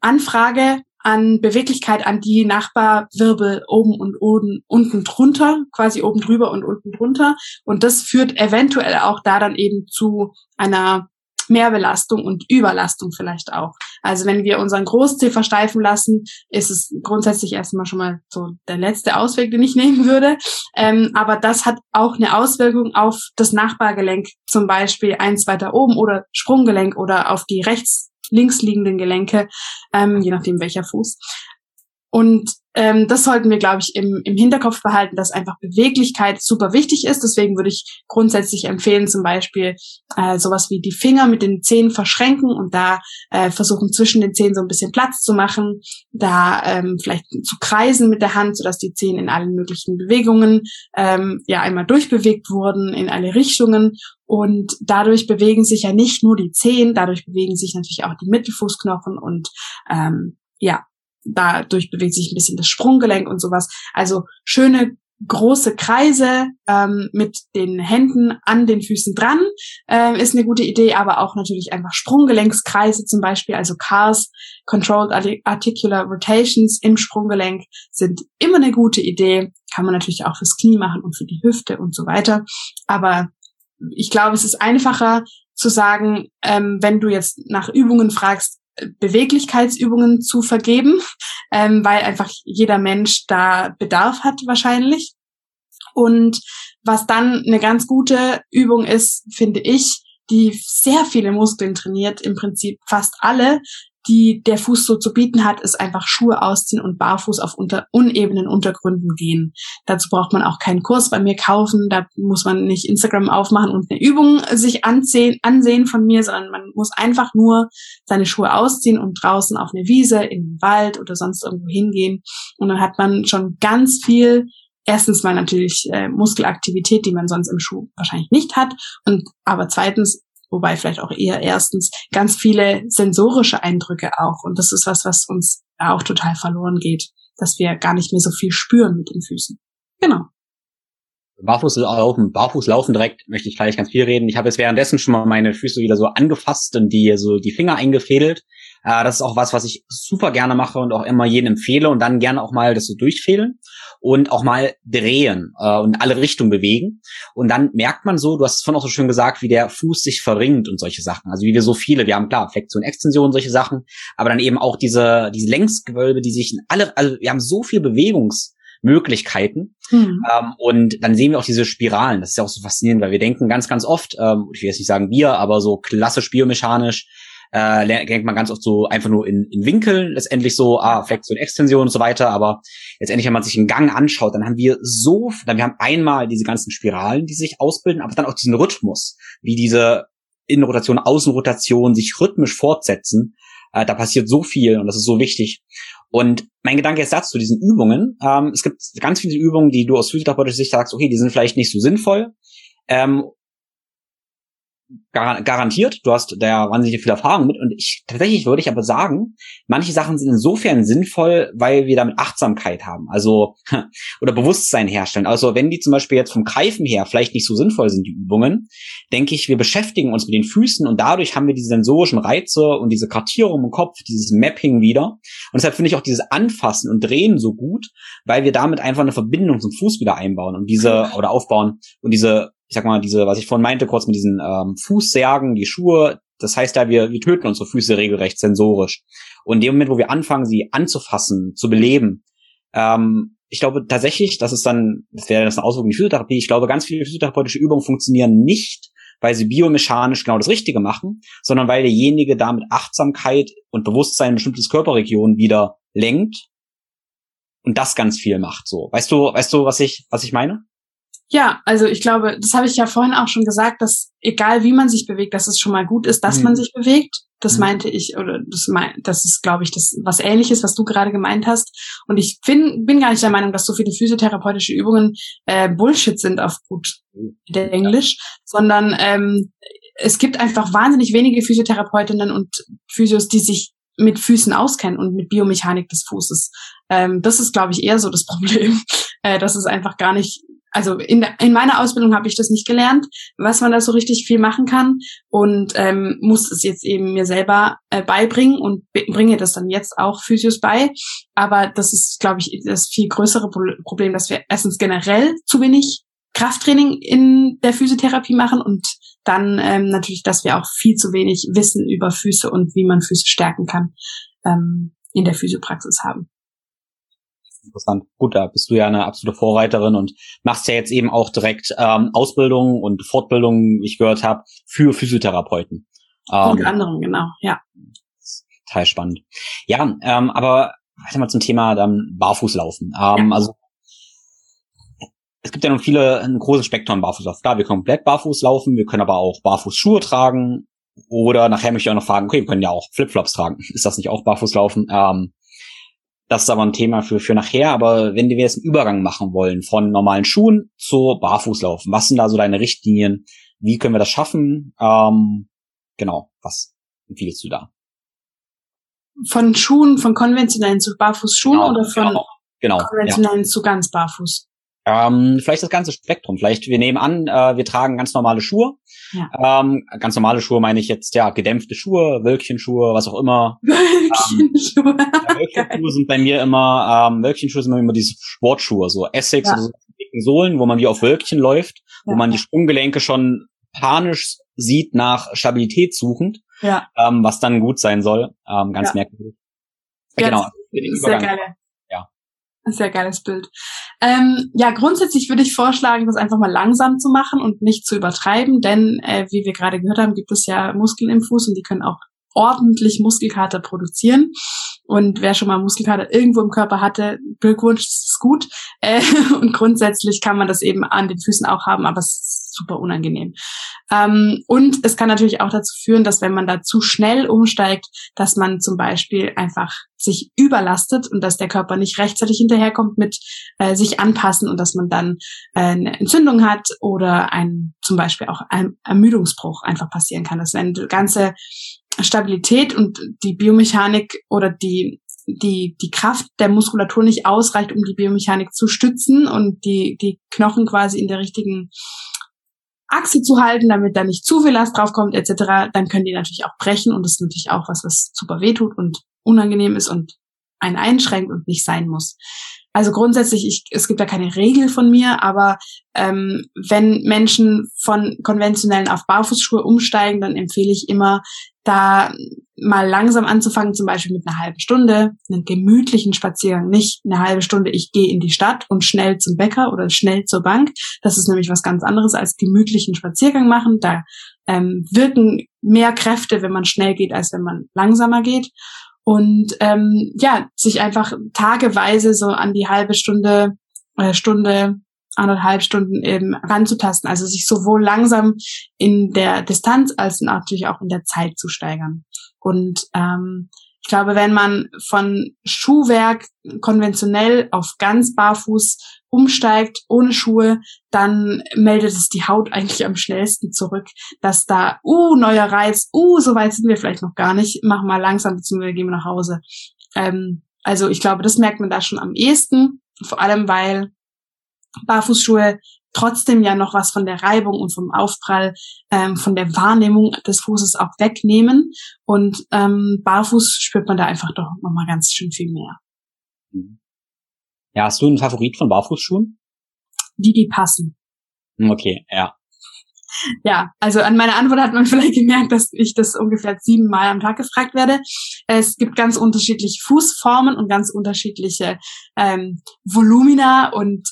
Anfrage an Beweglichkeit an die Nachbarwirbel oben und unten, unten drunter, quasi oben drüber und unten drunter. Und das führt eventuell auch da dann eben zu einer Mehrbelastung und Überlastung vielleicht auch. Also wenn wir unseren Großzeh versteifen lassen, ist es grundsätzlich erstmal schon mal so der letzte Ausweg, den ich nehmen würde. Ähm, aber das hat auch eine Auswirkung auf das Nachbargelenk, zum Beispiel eins weiter oben oder Sprunggelenk oder auf die rechts links liegenden Gelenke, ähm, je nachdem welcher Fuß. Und ähm, das sollten wir, glaube ich, im, im Hinterkopf behalten, dass einfach Beweglichkeit super wichtig ist. Deswegen würde ich grundsätzlich empfehlen, zum Beispiel äh, sowas wie die Finger mit den Zehen verschränken und da äh, versuchen zwischen den Zehen so ein bisschen Platz zu machen, da ähm, vielleicht zu kreisen mit der Hand, sodass die Zehen in allen möglichen Bewegungen ähm, ja einmal durchbewegt wurden in alle Richtungen und dadurch bewegen sich ja nicht nur die Zehen, dadurch bewegen sich natürlich auch die Mittelfußknochen und ähm, ja, dadurch bewegt sich ein bisschen das Sprunggelenk und sowas. Also schöne große Kreise ähm, mit den Händen an den Füßen dran äh, ist eine gute Idee, aber auch natürlich einfach Sprunggelenkskreise zum Beispiel, also CARS, Controlled Articular Rotations im Sprunggelenk sind immer eine gute Idee. Kann man natürlich auch fürs Knie machen und für die Hüfte und so weiter. Aber ich glaube, es ist einfacher zu sagen, ähm, wenn du jetzt nach Übungen fragst, Beweglichkeitsübungen zu vergeben, ähm, weil einfach jeder Mensch da Bedarf hat wahrscheinlich. Und was dann eine ganz gute Übung ist, finde ich, die sehr viele Muskeln trainiert, im Prinzip fast alle, die der Fuß so zu bieten hat, ist einfach Schuhe ausziehen und barfuß auf unter, unebenen Untergründen gehen. Dazu braucht man auch keinen Kurs bei mir kaufen, da muss man nicht Instagram aufmachen und eine Übung sich ansehen, ansehen von mir, sondern man muss einfach nur seine Schuhe ausziehen und draußen auf eine Wiese, in den Wald oder sonst irgendwo hingehen. Und dann hat man schon ganz viel erstens mal natürlich äh, Muskelaktivität, die man sonst im Schuh wahrscheinlich nicht hat. Und aber zweitens wobei vielleicht auch eher erstens ganz viele sensorische Eindrücke auch. Und das ist was, was uns auch total verloren geht, dass wir gar nicht mehr so viel spüren mit den Füßen. Genau. Barfuß laufen, Barfuß laufen direkt möchte ich gleich ganz viel reden. Ich habe jetzt währenddessen schon mal meine Füße wieder so angefasst und die so die Finger eingefädelt. Äh, das ist auch was, was ich super gerne mache und auch immer jedem empfehle und dann gerne auch mal das so durchfädeln und auch mal drehen äh, und alle Richtungen bewegen. Und dann merkt man so, du hast es vorhin auch so schön gesagt, wie der Fuß sich verringt und solche Sachen. Also wie wir so viele, wir haben klar Flexion, Extension, solche Sachen, aber dann eben auch diese, diese Längsgewölbe, die sich in alle, also wir haben so viel Bewegungs Möglichkeiten. Mhm. Ähm, und dann sehen wir auch diese Spiralen. Das ist ja auch so faszinierend, weil wir denken ganz, ganz oft, ähm, ich will jetzt nicht sagen wir, aber so klassisch biomechanisch, äh, denkt man ganz oft so einfach nur in, in Winkeln, letztendlich so, ah, Flexion, Extension und so weiter, aber letztendlich, wenn man sich einen Gang anschaut, dann haben wir so, dann wir haben einmal diese ganzen Spiralen, die sich ausbilden, aber dann auch diesen Rhythmus, wie diese Innenrotation, Außenrotation sich rhythmisch fortsetzen. Äh, da passiert so viel und das ist so wichtig. Und mein Gedanke ist dazu, diesen Übungen, ähm, es gibt ganz viele Übungen, die du aus physiotherapeutischer Sicht sagst, okay, die sind vielleicht nicht so sinnvoll. Ähm, garantiert. Du hast da wahnsinnig viel Erfahrung mit. Und ich tatsächlich würde ich aber sagen, manche Sachen sind insofern sinnvoll, weil wir damit Achtsamkeit haben. Also oder Bewusstsein herstellen. Also wenn die zum Beispiel jetzt vom Greifen her vielleicht nicht so sinnvoll sind, die Übungen, denke ich, wir beschäftigen uns mit den Füßen und dadurch haben wir diese sensorischen Reize und diese Kartierung im Kopf, dieses Mapping wieder. Und deshalb finde ich auch dieses Anfassen und Drehen so gut, weil wir damit einfach eine Verbindung zum Fuß wieder einbauen und diese oder aufbauen und diese ich sag mal, diese, was ich vorhin meinte, kurz mit diesen ähm, Fußsärgen, die Schuhe, das heißt ja, wir, wir töten unsere Füße regelrecht sensorisch. Und in dem Moment, wo wir anfangen, sie anzufassen, zu beleben, ähm, ich glaube tatsächlich, das ist dann, das wäre das eine Auswirkung die Physiotherapie, ich glaube, ganz viele physiotherapeutische Übungen funktionieren nicht, weil sie biomechanisch genau das Richtige machen, sondern weil derjenige da mit Achtsamkeit und Bewusstsein ein bestimmtes Körperregion wieder lenkt und das ganz viel macht, so. Weißt du, weißt du, was ich, was ich meine? Ja, also ich glaube, das habe ich ja vorhin auch schon gesagt, dass egal wie man sich bewegt, dass es schon mal gut ist, dass mhm. man sich bewegt. Das mhm. meinte ich, oder das, mein, das ist, glaube ich, das was ähnliches, was du gerade gemeint hast. Und ich bin, bin gar nicht der Meinung, dass so viele physiotherapeutische Übungen äh, Bullshit sind auf gut Englisch, sondern ähm, es gibt einfach wahnsinnig wenige Physiotherapeutinnen und Physios, die sich mit Füßen auskennen und mit Biomechanik des Fußes. Ähm, das ist, glaube ich, eher so das Problem, äh, dass es einfach gar nicht also in, in meiner Ausbildung habe ich das nicht gelernt, was man da so richtig viel machen kann und ähm, muss es jetzt eben mir selber äh, beibringen und bringe das dann jetzt auch Physios bei. Aber das ist, glaube ich, das viel größere Problem, dass wir erstens generell zu wenig Krafttraining in der Physiotherapie machen und dann ähm, natürlich, dass wir auch viel zu wenig Wissen über Füße und wie man Füße stärken kann ähm, in der Physiopraxis haben interessant. Gut, da bist du ja eine absolute Vorreiterin und machst ja jetzt eben auch direkt ähm, Ausbildung und Fortbildung, wie ich gehört habe, für Physiotherapeuten. Ähm, Unter anderem, genau, ja. Total spannend. Ja, ähm, aber warte mal zum Thema dann Barfußlaufen. Ähm, ja. Also es gibt ja nun viele, ein großes Spektrum Barfußlauf. Klar, wir können komplett barfuß laufen, wir können aber auch Barfußschuhe tragen. Oder nachher möchte ich auch noch fragen, okay, wir können ja auch Flipflops tragen. Ist das nicht auch Barfußlaufen? Ähm, das ist aber ein Thema für, für nachher. Aber wenn wir jetzt einen Übergang machen wollen von normalen Schuhen zu Barfußlaufen, was sind da so deine Richtlinien? Wie können wir das schaffen? Ähm, genau, was empfiehlst du da? Von Schuhen, von konventionellen zu Barfußschuhen genau, oder von genau, genau, konventionellen ja. zu ganz Barfuß? Ähm, vielleicht das ganze Spektrum. Vielleicht, wir nehmen an, äh, wir tragen ganz normale Schuhe. Ja. Ähm, ganz normale Schuhe meine ich jetzt, ja, gedämpfte Schuhe, Wölkchenschuhe, was auch immer. Wölkchenschuhe. Ähm, ja, Wölkchenschuhe sind bei mir immer, ähm, Wölkchenschuhe sind immer diese Sportschuhe, so Essex ja. oder so dicken Sohlen, wo man wie auf Wölkchen läuft, ja. wo man die Sprunggelenke schon panisch sieht nach Stabilität suchend. ja. ähm, was dann gut sein soll. Ähm, ganz merkwürdig. Ja, genau. Sehr geile. Sehr geiles Bild. Ähm, ja, grundsätzlich würde ich vorschlagen, das einfach mal langsam zu machen und nicht zu übertreiben, denn äh, wie wir gerade gehört haben, gibt es ja Muskeln im Fuß und die können auch ordentlich Muskelkater produzieren. Und wer schon mal Muskelkater irgendwo im Körper hatte, Glückwunsch, das ist gut. Äh, und grundsätzlich kann man das eben an den Füßen auch haben, aber es super unangenehm. Ähm, und es kann natürlich auch dazu führen, dass wenn man da zu schnell umsteigt, dass man zum Beispiel einfach sich überlastet und dass der Körper nicht rechtzeitig hinterherkommt mit äh, sich anpassen und dass man dann äh, eine Entzündung hat oder ein zum Beispiel auch ein Ermüdungsbruch einfach passieren kann. Dass wenn die ganze Stabilität und die Biomechanik oder die die, die Kraft der Muskulatur nicht ausreicht, um die Biomechanik zu stützen und die, die Knochen quasi in der richtigen Achse zu halten, damit da nicht zu viel Last draufkommt, etc., dann können die natürlich auch brechen und das ist natürlich auch was, was super wehtut und unangenehm ist und einen einschränkt und nicht sein muss. Also grundsätzlich, ich, es gibt da keine Regel von mir, aber ähm, wenn Menschen von konventionellen auf Barfußschuhe umsteigen, dann empfehle ich immer, da mal langsam anzufangen, zum Beispiel mit einer halben Stunde, einen gemütlichen Spaziergang, nicht eine halbe Stunde, ich gehe in die Stadt und schnell zum Bäcker oder schnell zur Bank. Das ist nämlich was ganz anderes als gemütlichen Spaziergang machen. Da ähm, wirken mehr Kräfte, wenn man schnell geht, als wenn man langsamer geht. Und ähm, ja, sich einfach tageweise so an die halbe Stunde, äh, Stunde anderthalb Stunden eben ranzutasten. Also sich sowohl langsam in der Distanz als natürlich auch in der Zeit zu steigern. Und ähm, ich glaube, wenn man von Schuhwerk konventionell auf ganz barfuß umsteigt, ohne Schuhe, dann meldet es die Haut eigentlich am schnellsten zurück, dass da, uh, neuer Reiz, uh, so weit sind wir vielleicht noch gar nicht, machen mal langsam, beziehungsweise gehen wir nach Hause. Ähm, also ich glaube, das merkt man da schon am ehesten, vor allem weil Barfußschuhe trotzdem ja noch was von der Reibung und vom Aufprall, ähm, von der Wahrnehmung des Fußes auch wegnehmen. Und ähm, barfuß spürt man da einfach doch nochmal ganz schön viel mehr. Mhm. Ja, hast du einen Favorit von Barfußschuhen? Die, die passen. Hm, okay, ja. Ja, also an meiner Antwort hat man vielleicht gemerkt, dass ich das ungefähr siebenmal am Tag gefragt werde. Es gibt ganz unterschiedliche Fußformen und ganz unterschiedliche ähm, Volumina und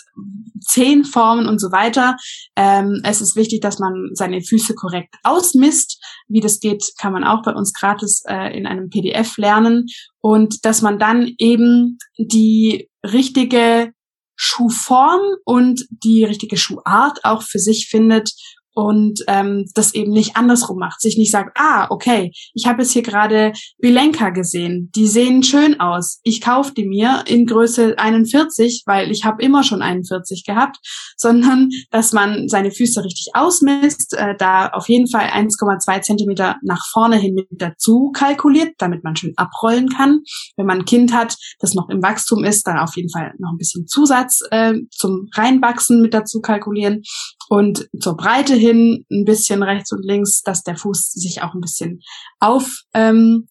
Zehenformen und so weiter. Ähm, es ist wichtig, dass man seine Füße korrekt ausmisst. Wie das geht, kann man auch bei uns gratis äh, in einem PDF lernen. Und dass man dann eben die richtige Schuhform und die richtige Schuhart auch für sich findet und ähm, das eben nicht andersrum macht, sich nicht sagt, ah, okay, ich habe jetzt hier gerade Bilenka gesehen, die sehen schön aus, ich kaufe die mir in Größe 41, weil ich habe immer schon 41 gehabt, sondern dass man seine Füße richtig ausmisst, äh, da auf jeden Fall 1,2 Zentimeter nach vorne hin mit dazu kalkuliert, damit man schön abrollen kann. Wenn man ein Kind hat, das noch im Wachstum ist, dann auf jeden Fall noch ein bisschen Zusatz äh, zum Reinwachsen mit dazu kalkulieren und zur Breite hin ein bisschen rechts und links, dass der Fuß sich auch ein bisschen auf, ähm,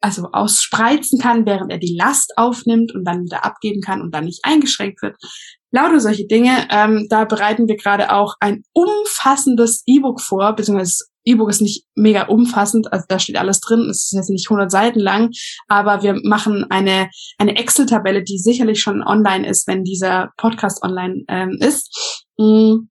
also ausspreizen kann, während er die Last aufnimmt und dann wieder abgeben kann und dann nicht eingeschränkt wird. Lauter solche Dinge. Ähm, da bereiten wir gerade auch ein umfassendes E-Book vor, beziehungsweise E-Book ist nicht mega umfassend, also da steht alles drin, es ist jetzt nicht 100 Seiten lang, aber wir machen eine, eine Excel-Tabelle, die sicherlich schon online ist, wenn dieser Podcast online ähm, ist. Mm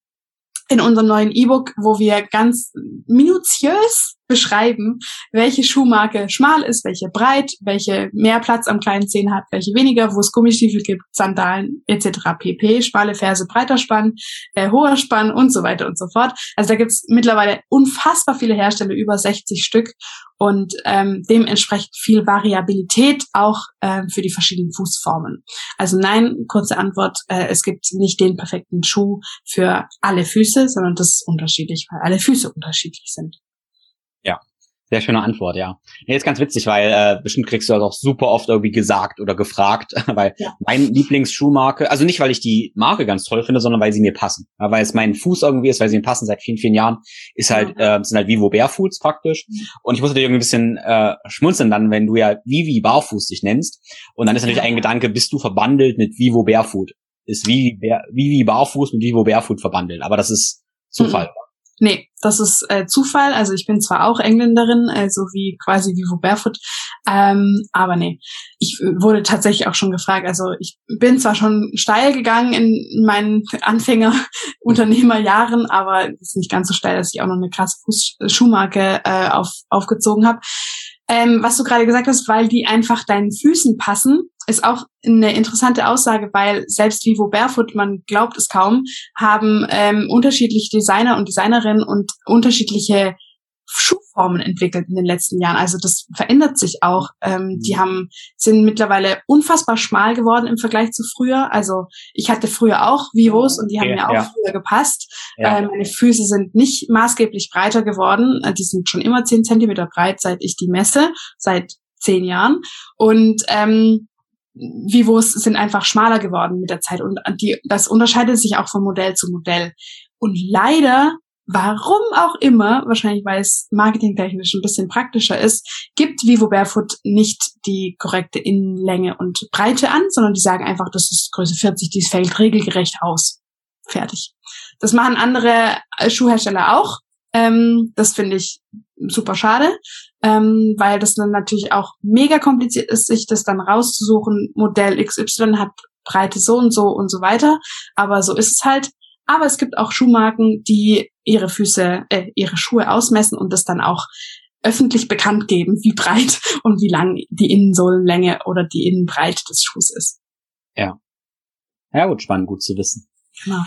in unserem neuen E-Book, wo wir ganz minutiös beschreiben, welche Schuhmarke schmal ist, welche breit, welche mehr Platz am kleinen Zehen hat, welche weniger, wo es Gummistiefel gibt, Sandalen etc. pp. Schmale Ferse, breiter Spann, äh, hoher Spann und so weiter und so fort. Also da gibt es mittlerweile unfassbar viele Hersteller, über 60 Stück und ähm, dementsprechend viel Variabilität auch äh, für die verschiedenen Fußformen. Also nein, kurze Antwort, äh, es gibt nicht den perfekten Schuh für alle Füße, sondern das ist unterschiedlich, weil alle Füße unterschiedlich sind. Ja, sehr schöne Antwort, ja. Nee, ist ganz witzig, weil äh, bestimmt kriegst du das auch super oft irgendwie gesagt oder gefragt, weil ja. mein Lieblingsschuhmarke, also nicht, weil ich die Marke ganz toll finde, sondern weil sie mir passen. Ja, weil es mein Fuß irgendwie ist, weil sie mir passen seit vielen, vielen Jahren, ist halt, ja. äh, sind halt Vivo Barefoots praktisch. Mhm. Und ich muss natürlich irgendwie ein bisschen äh, schmunzeln dann, wenn du ja Vivi Barfuß dich nennst. Und dann ist natürlich ein Gedanke, bist du verbandelt mit Vivo Barefoot? Ist Vivi, Vivi Barfuß mit Vivo Barefoot verbandelt. Aber das ist Zufall. Mhm. Nee, das ist äh, Zufall. Also ich bin zwar auch Engländerin, also wie quasi Vivo Barefoot, ähm, aber nee, ich wurde tatsächlich auch schon gefragt. Also ich bin zwar schon steil gegangen in meinen Anfänger-Unternehmerjahren, aber ist nicht ganz so steil, dass ich auch noch eine krasse Fußschuhmarke äh, auf, aufgezogen habe. Ähm, was du gerade gesagt hast, weil die einfach deinen Füßen passen, ist auch eine interessante Aussage, weil selbst Vivo Barefoot, man glaubt es kaum, haben ähm, unterschiedliche Designer und Designerinnen und unterschiedliche Schuhformen entwickelt in den letzten Jahren. Also das verändert sich auch. Ähm, die haben sind mittlerweile unfassbar schmal geworden im Vergleich zu früher. Also ich hatte früher auch Vivos und die haben mir auch ja. früher gepasst. Ja. Äh, meine Füße sind nicht maßgeblich breiter geworden. Äh, die sind schon immer zehn Zentimeter breit, seit ich die messe, seit zehn Jahren. Und ähm, Vivos sind einfach schmaler geworden mit der Zeit und die, das unterscheidet sich auch von Modell zu Modell. Und leider, warum auch immer, wahrscheinlich weil es marketingtechnisch ein bisschen praktischer ist, gibt Vivo Barefoot nicht die korrekte Innenlänge und Breite an, sondern die sagen einfach, das ist Größe 40, dies fällt regelgerecht aus. Fertig. Das machen andere Schuhhersteller auch. Ähm, das finde ich super schade ähm, weil das dann natürlich auch mega kompliziert ist, sich das dann rauszusuchen. Modell XY hat Breite so und so und so weiter, aber so ist es halt. Aber es gibt auch Schuhmarken, die ihre Füße, äh, ihre Schuhe ausmessen und das dann auch öffentlich bekannt geben, wie breit und wie lang die Innensohlenlänge oder die Innenbreite des Schuhs ist. Ja. Ja, gut, spannend, gut zu wissen. Genau.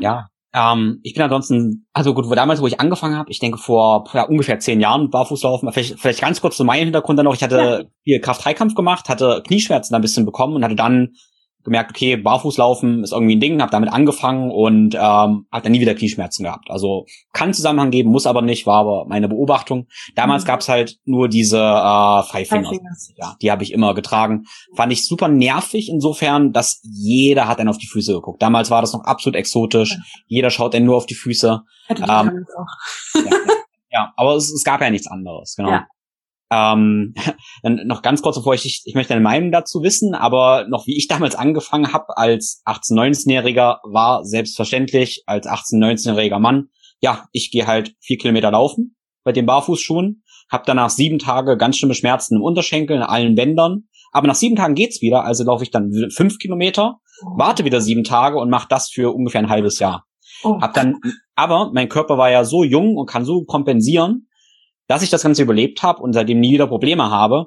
Ja, ähm, ich bin ansonsten, also gut, wo damals, wo ich angefangen habe, ich denke vor ja, ungefähr zehn Jahren Barfußlaufen, vielleicht, vielleicht ganz kurz zu meinem Hintergrund dann noch, ich hatte ja. viel Kraft-3-Kampf gemacht, hatte Knieschmerzen ein bisschen bekommen und hatte dann gemerkt, okay, Barfußlaufen ist irgendwie ein Ding, habe damit angefangen und ähm, habe dann nie wieder Knieschmerzen gehabt. Also kann Zusammenhang geben, muss aber nicht, war aber meine Beobachtung. Damals mhm. gab's halt nur diese äh, Five Fingers. Ja, die habe ich immer getragen. Fand ich super nervig insofern, dass jeder hat dann auf die Füße geguckt. Damals war das noch absolut exotisch. Ja. Jeder schaut dann nur auf die Füße. Hätte ähm, auch. ja, ja, aber es, es gab ja nichts anderes, genau. Ja. Ähm, dann noch ganz kurz, bevor ich, ich möchte deine Meinung dazu wissen, aber noch wie ich damals angefangen habe als 18-, 19-Jähriger, war selbstverständlich als 18-, 19-jähriger Mann, ja, ich gehe halt vier Kilometer laufen bei den Barfußschuhen, habe danach sieben Tage ganz schlimme Schmerzen im Unterschenkel, in allen Bändern, aber nach sieben Tagen geht's wieder, also laufe ich dann fünf Kilometer, warte wieder sieben Tage und mache das für ungefähr ein halbes Jahr. Oh. Hab dann, aber mein Körper war ja so jung und kann so kompensieren, dass ich das Ganze überlebt habe und seitdem nie wieder Probleme habe.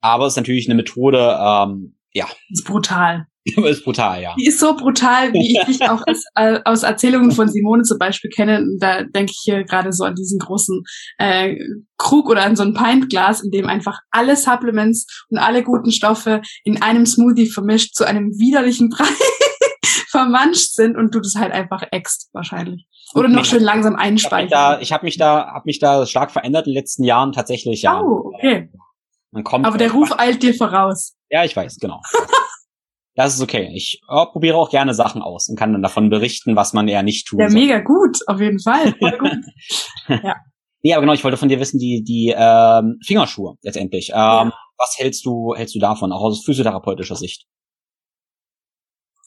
Aber es ist natürlich eine Methode, ähm, ja. Ist brutal. ist brutal, ja. Die ist so brutal, wie ich dich auch als, äh, aus Erzählungen von Simone zum Beispiel kenne. Da denke ich hier gerade so an diesen großen äh, Krug oder an so ein Pintglas, in dem einfach alle Supplements und alle guten Stoffe in einem Smoothie vermischt zu einem widerlichen Preis vermanscht sind und du das halt einfach ext wahrscheinlich. Oder noch schön langsam einspeichern. Ich habe mich da, hab mich da stark verändert in den letzten Jahren tatsächlich, ja. Oh, okay. Man kommt Aber der Ruf eilt dir voraus. Ja, ich weiß, genau. das ist okay. Ich oh, probiere auch gerne Sachen aus und kann dann davon berichten, was man eher nicht tut. Ja, soll. mega gut, auf jeden Fall. Voll gut. ja. Nee, aber genau, ich wollte von dir wissen, die, die ähm, Fingerschuhe letztendlich. Ähm, ja. Was hältst du, hältst du davon, auch aus physiotherapeutischer Sicht?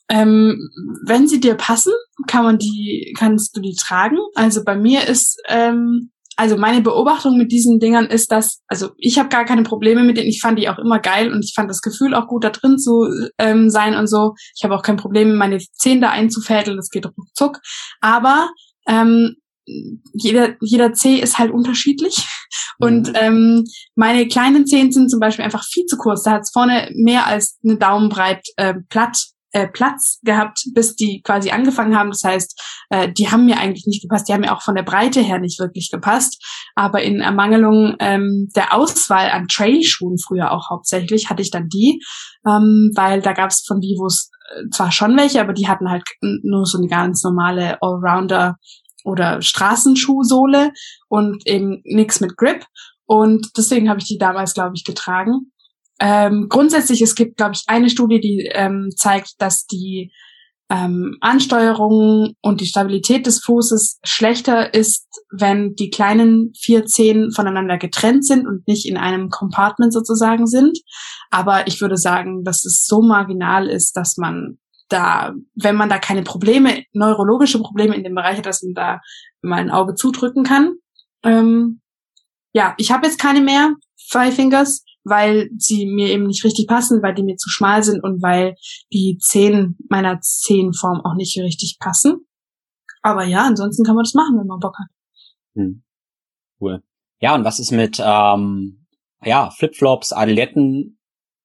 Ähm, wenn sie dir passen, kann man die, kannst du die tragen. Also bei mir ist, ähm, also meine Beobachtung mit diesen Dingern ist, dass, also ich habe gar keine Probleme mit denen. Ich fand die auch immer geil und ich fand das Gefühl auch gut, da drin zu ähm, sein und so. Ich habe auch kein Problem, meine Zehen da einzufädeln. Das geht ruckzuck. Aber ähm, jeder, jeder Zeh ist halt unterschiedlich. Und mhm. ähm, meine kleinen Zehen sind zum Beispiel einfach viel zu kurz. Da hat's vorne mehr als eine Daumenbreit äh, platt äh, Platz gehabt, bis die quasi angefangen haben. Das heißt, äh, die haben mir eigentlich nicht gepasst. Die haben mir auch von der Breite her nicht wirklich gepasst. Aber in Ermangelung ähm, der Auswahl an Trailschuhen früher auch hauptsächlich hatte ich dann die, ähm, weil da gab es von Vivos äh, zwar schon welche, aber die hatten halt nur so eine ganz normale Allrounder oder Straßenschuhsohle und eben nichts mit Grip. Und deswegen habe ich die damals, glaube ich, getragen. Ähm, grundsätzlich, es gibt, glaube ich, eine Studie, die ähm, zeigt, dass die ähm, Ansteuerung und die Stabilität des Fußes schlechter ist, wenn die kleinen vier Zehen voneinander getrennt sind und nicht in einem Compartment sozusagen sind. Aber ich würde sagen, dass es so marginal ist, dass man da, wenn man da keine Probleme, neurologische Probleme in dem Bereich hat, dass man da mal ein Auge zudrücken kann. Ähm, ja, ich habe jetzt keine mehr Five Fingers, weil sie mir eben nicht richtig passen, weil die mir zu schmal sind und weil die Zehen meiner Zehenform auch nicht richtig passen. Aber ja, ansonsten kann man das machen, wenn man Bock hat. Hm. Cool. Ja, und was ist mit ähm, ja, Flipflops, Adiletten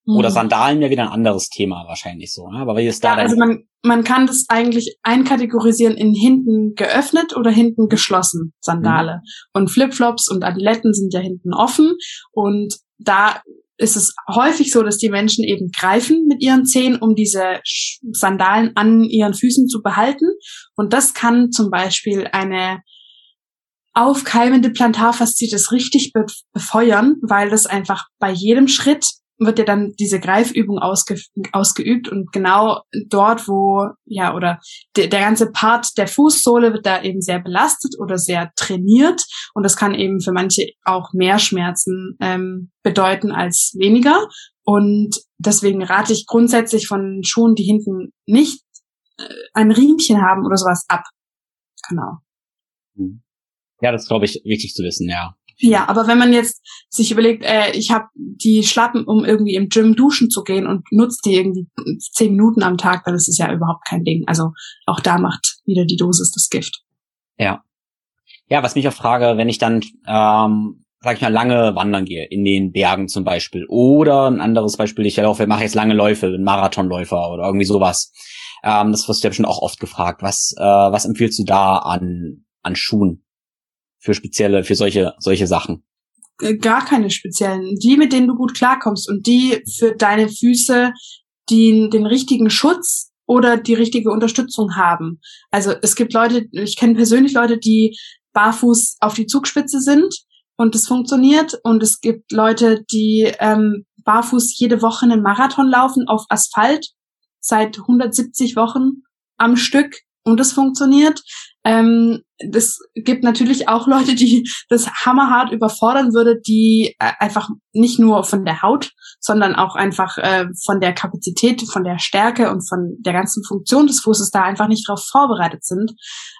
oder mhm. Sandalen wäre wieder ein anderes Thema wahrscheinlich so. Ne? Aber wie ist da ja, also man, man kann das eigentlich einkategorisieren in hinten geöffnet oder hinten geschlossen Sandale. Mhm. Und Flipflops und Adiletten sind ja hinten offen. Und da ist es häufig so, dass die Menschen eben greifen mit ihren Zehen, um diese Sandalen an ihren Füßen zu behalten. Und das kann zum Beispiel eine aufkeimende Plantarfaszitis richtig befeuern, weil das einfach bei jedem Schritt wird ja dann diese Greifübung ausge, ausgeübt und genau dort, wo, ja, oder de, der ganze Part der Fußsohle wird da eben sehr belastet oder sehr trainiert und das kann eben für manche auch mehr Schmerzen ähm, bedeuten als weniger und deswegen rate ich grundsätzlich von Schuhen, die hinten nicht äh, ein Riemchen haben oder sowas ab. Genau. Mhm. Ja, das glaube ich, wichtig zu wissen, ja. Ja, aber wenn man jetzt sich überlegt, äh, ich habe die Schlappen, um irgendwie im Gym duschen zu gehen und nutzt die irgendwie zehn Minuten am Tag, dann ist es ja überhaupt kein Ding. Also auch da macht wieder die Dosis das Gift. Ja. Ja, was mich auch frage, wenn ich dann, ähm, sag ich mal, lange wandern gehe, in den Bergen zum Beispiel, oder ein anderes Beispiel, ich laufe, mache jetzt lange Läufe, ein Marathonläufer oder irgendwie sowas. Ähm, das wirst du ja schon auch oft gefragt. Was, äh, was empfiehlst du da an, an Schuhen? Für spezielle, für solche, solche Sachen? Äh, gar keine speziellen. Die, mit denen du gut klarkommst und die für deine Füße die den richtigen Schutz oder die richtige Unterstützung haben. Also es gibt Leute, ich kenne persönlich Leute, die barfuß auf die Zugspitze sind und es funktioniert. Und es gibt Leute, die ähm, barfuß jede Woche einen Marathon laufen auf Asphalt seit 170 Wochen am Stück und es funktioniert. Ähm, das gibt natürlich auch Leute, die das hammerhart überfordern würde, die äh, einfach nicht nur von der Haut, sondern auch einfach äh, von der Kapazität, von der Stärke und von der ganzen Funktion des Fußes da einfach nicht darauf vorbereitet sind.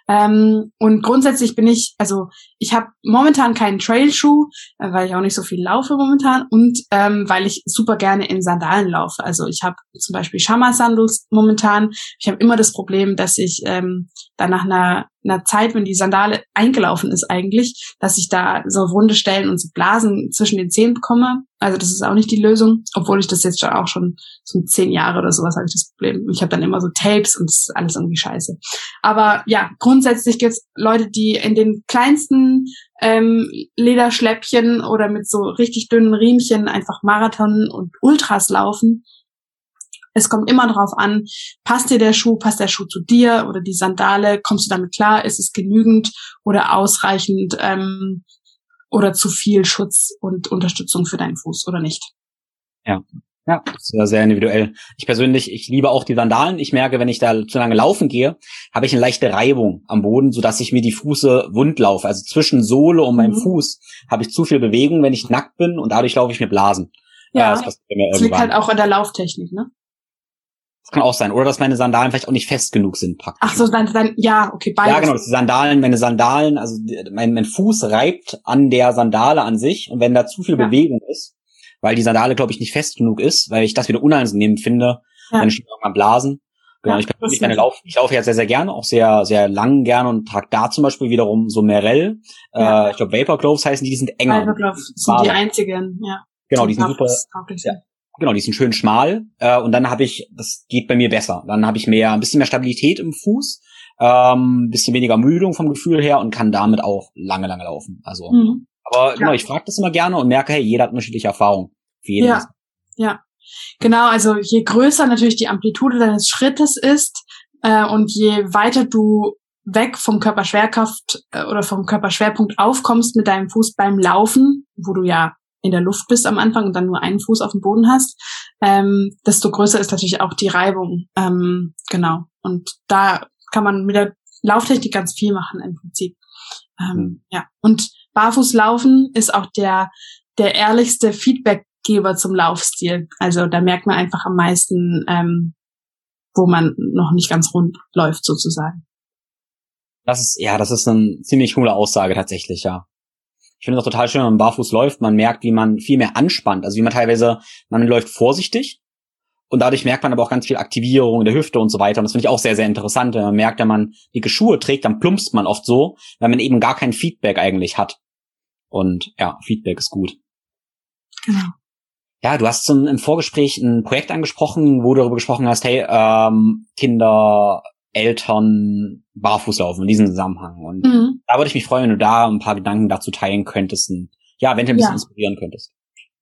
Ähm, und grundsätzlich bin ich, also ich habe momentan keinen Trailschuh, äh, weil ich auch nicht so viel laufe momentan und ähm, weil ich super gerne in Sandalen laufe. Also ich habe zum Beispiel Shama Sandals momentan. Ich habe immer das Problem, dass ich ähm, dann nach einer einer Zeit, wenn die Sandale eingelaufen ist eigentlich, dass ich da so wunde Stellen und so Blasen zwischen den Zehen bekomme. Also das ist auch nicht die Lösung, obwohl ich das jetzt schon auch schon so zehn Jahre oder sowas habe ich das Problem. Ich habe dann immer so Tapes und das ist alles irgendwie scheiße. Aber ja, grundsätzlich gibt es Leute, die in den kleinsten ähm, Lederschläppchen oder mit so richtig dünnen Riemchen einfach Marathon und Ultras laufen es kommt immer darauf an, passt dir der Schuh, passt der Schuh zu dir oder die Sandale, kommst du damit klar, ist es genügend oder ausreichend ähm, oder zu viel Schutz und Unterstützung für deinen Fuß oder nicht. Ja. Ja, sehr, sehr individuell. Ich persönlich, ich liebe auch die Sandalen. Ich merke, wenn ich da zu lange laufen gehe, habe ich eine leichte Reibung am Boden, sodass ich mir die Fuße wund laufe. Also zwischen Sohle und meinem mhm. Fuß habe ich zu viel Bewegung, wenn ich nackt bin und dadurch laufe ich mir Blasen. Ja, das, das liegt halt auch an der Lauftechnik, ne? Das kann auch sein. Oder dass meine Sandalen vielleicht auch nicht fest genug sind, praktisch. Ach so, dann, dann ja, okay, beides. Ja, genau, die Sandalen, meine Sandalen, also mein, mein Fuß reibt an der Sandale an sich und wenn da zu viel ja. Bewegung ist, weil die Sandale, glaube ich, nicht fest genug ist, weil ich das wieder unangenehm finde, ja. dann stehe ich irgendwann Blasen. Genau, ja, ich, persönlich gerne laufen. ich laufe ja sehr, sehr gerne, auch sehr, sehr lang gerne und trage da zum Beispiel wiederum so Merell. Ja. Äh, ich glaube, Vapor Gloves heißen die, die sind enger. Vapor Gloves sind die einzigen, ja. Genau, die sind super. Ja, genau, die sind schön schmal äh, und dann habe ich, das geht bei mir besser. Dann habe ich mehr, ein bisschen mehr Stabilität im Fuß, ähm, bisschen weniger Müdung vom Gefühl her und kann damit auch lange, lange laufen. Also, mhm. aber genau, ich frage das immer gerne und merke, hey, jeder hat unterschiedliche Erfahrungen. Für jeden ja, ja, genau. Also je größer natürlich die Amplitude deines Schrittes ist äh, und je weiter du weg vom Körperschwerkraft äh, oder vom Körperschwerpunkt aufkommst mit deinem Fuß beim Laufen, wo du ja in der Luft bist am Anfang und dann nur einen Fuß auf dem Boden hast, ähm, desto größer ist natürlich auch die Reibung. Ähm, genau. Und da kann man mit der Lauftechnik ganz viel machen im Prinzip. Ähm, mhm. Ja. Und barfuß laufen ist auch der, der ehrlichste Feedbackgeber zum Laufstil. Also da merkt man einfach am meisten, ähm, wo man noch nicht ganz rund läuft sozusagen. Das ist, ja, das ist eine ziemlich coole Aussage tatsächlich, ja. Ich finde es auch total schön, wenn man barfuß läuft, man merkt, wie man viel mehr anspannt. Also wie man teilweise, man läuft vorsichtig und dadurch merkt man aber auch ganz viel Aktivierung der Hüfte und so weiter. Und das finde ich auch sehr, sehr interessant. Wenn man merkt, wenn man dicke Schuhe trägt, dann plumpst man oft so, weil man eben gar kein Feedback eigentlich hat. Und ja, Feedback ist gut. Genau. Ja, du hast im Vorgespräch ein Projekt angesprochen, wo du darüber gesprochen hast, hey, ähm, Kinder, Eltern barfuß laufen in diesem Zusammenhang. Und mhm. da würde ich mich freuen, wenn du da ein paar Gedanken dazu teilen könntest und ja, wenn du ein bisschen ja. inspirieren könntest.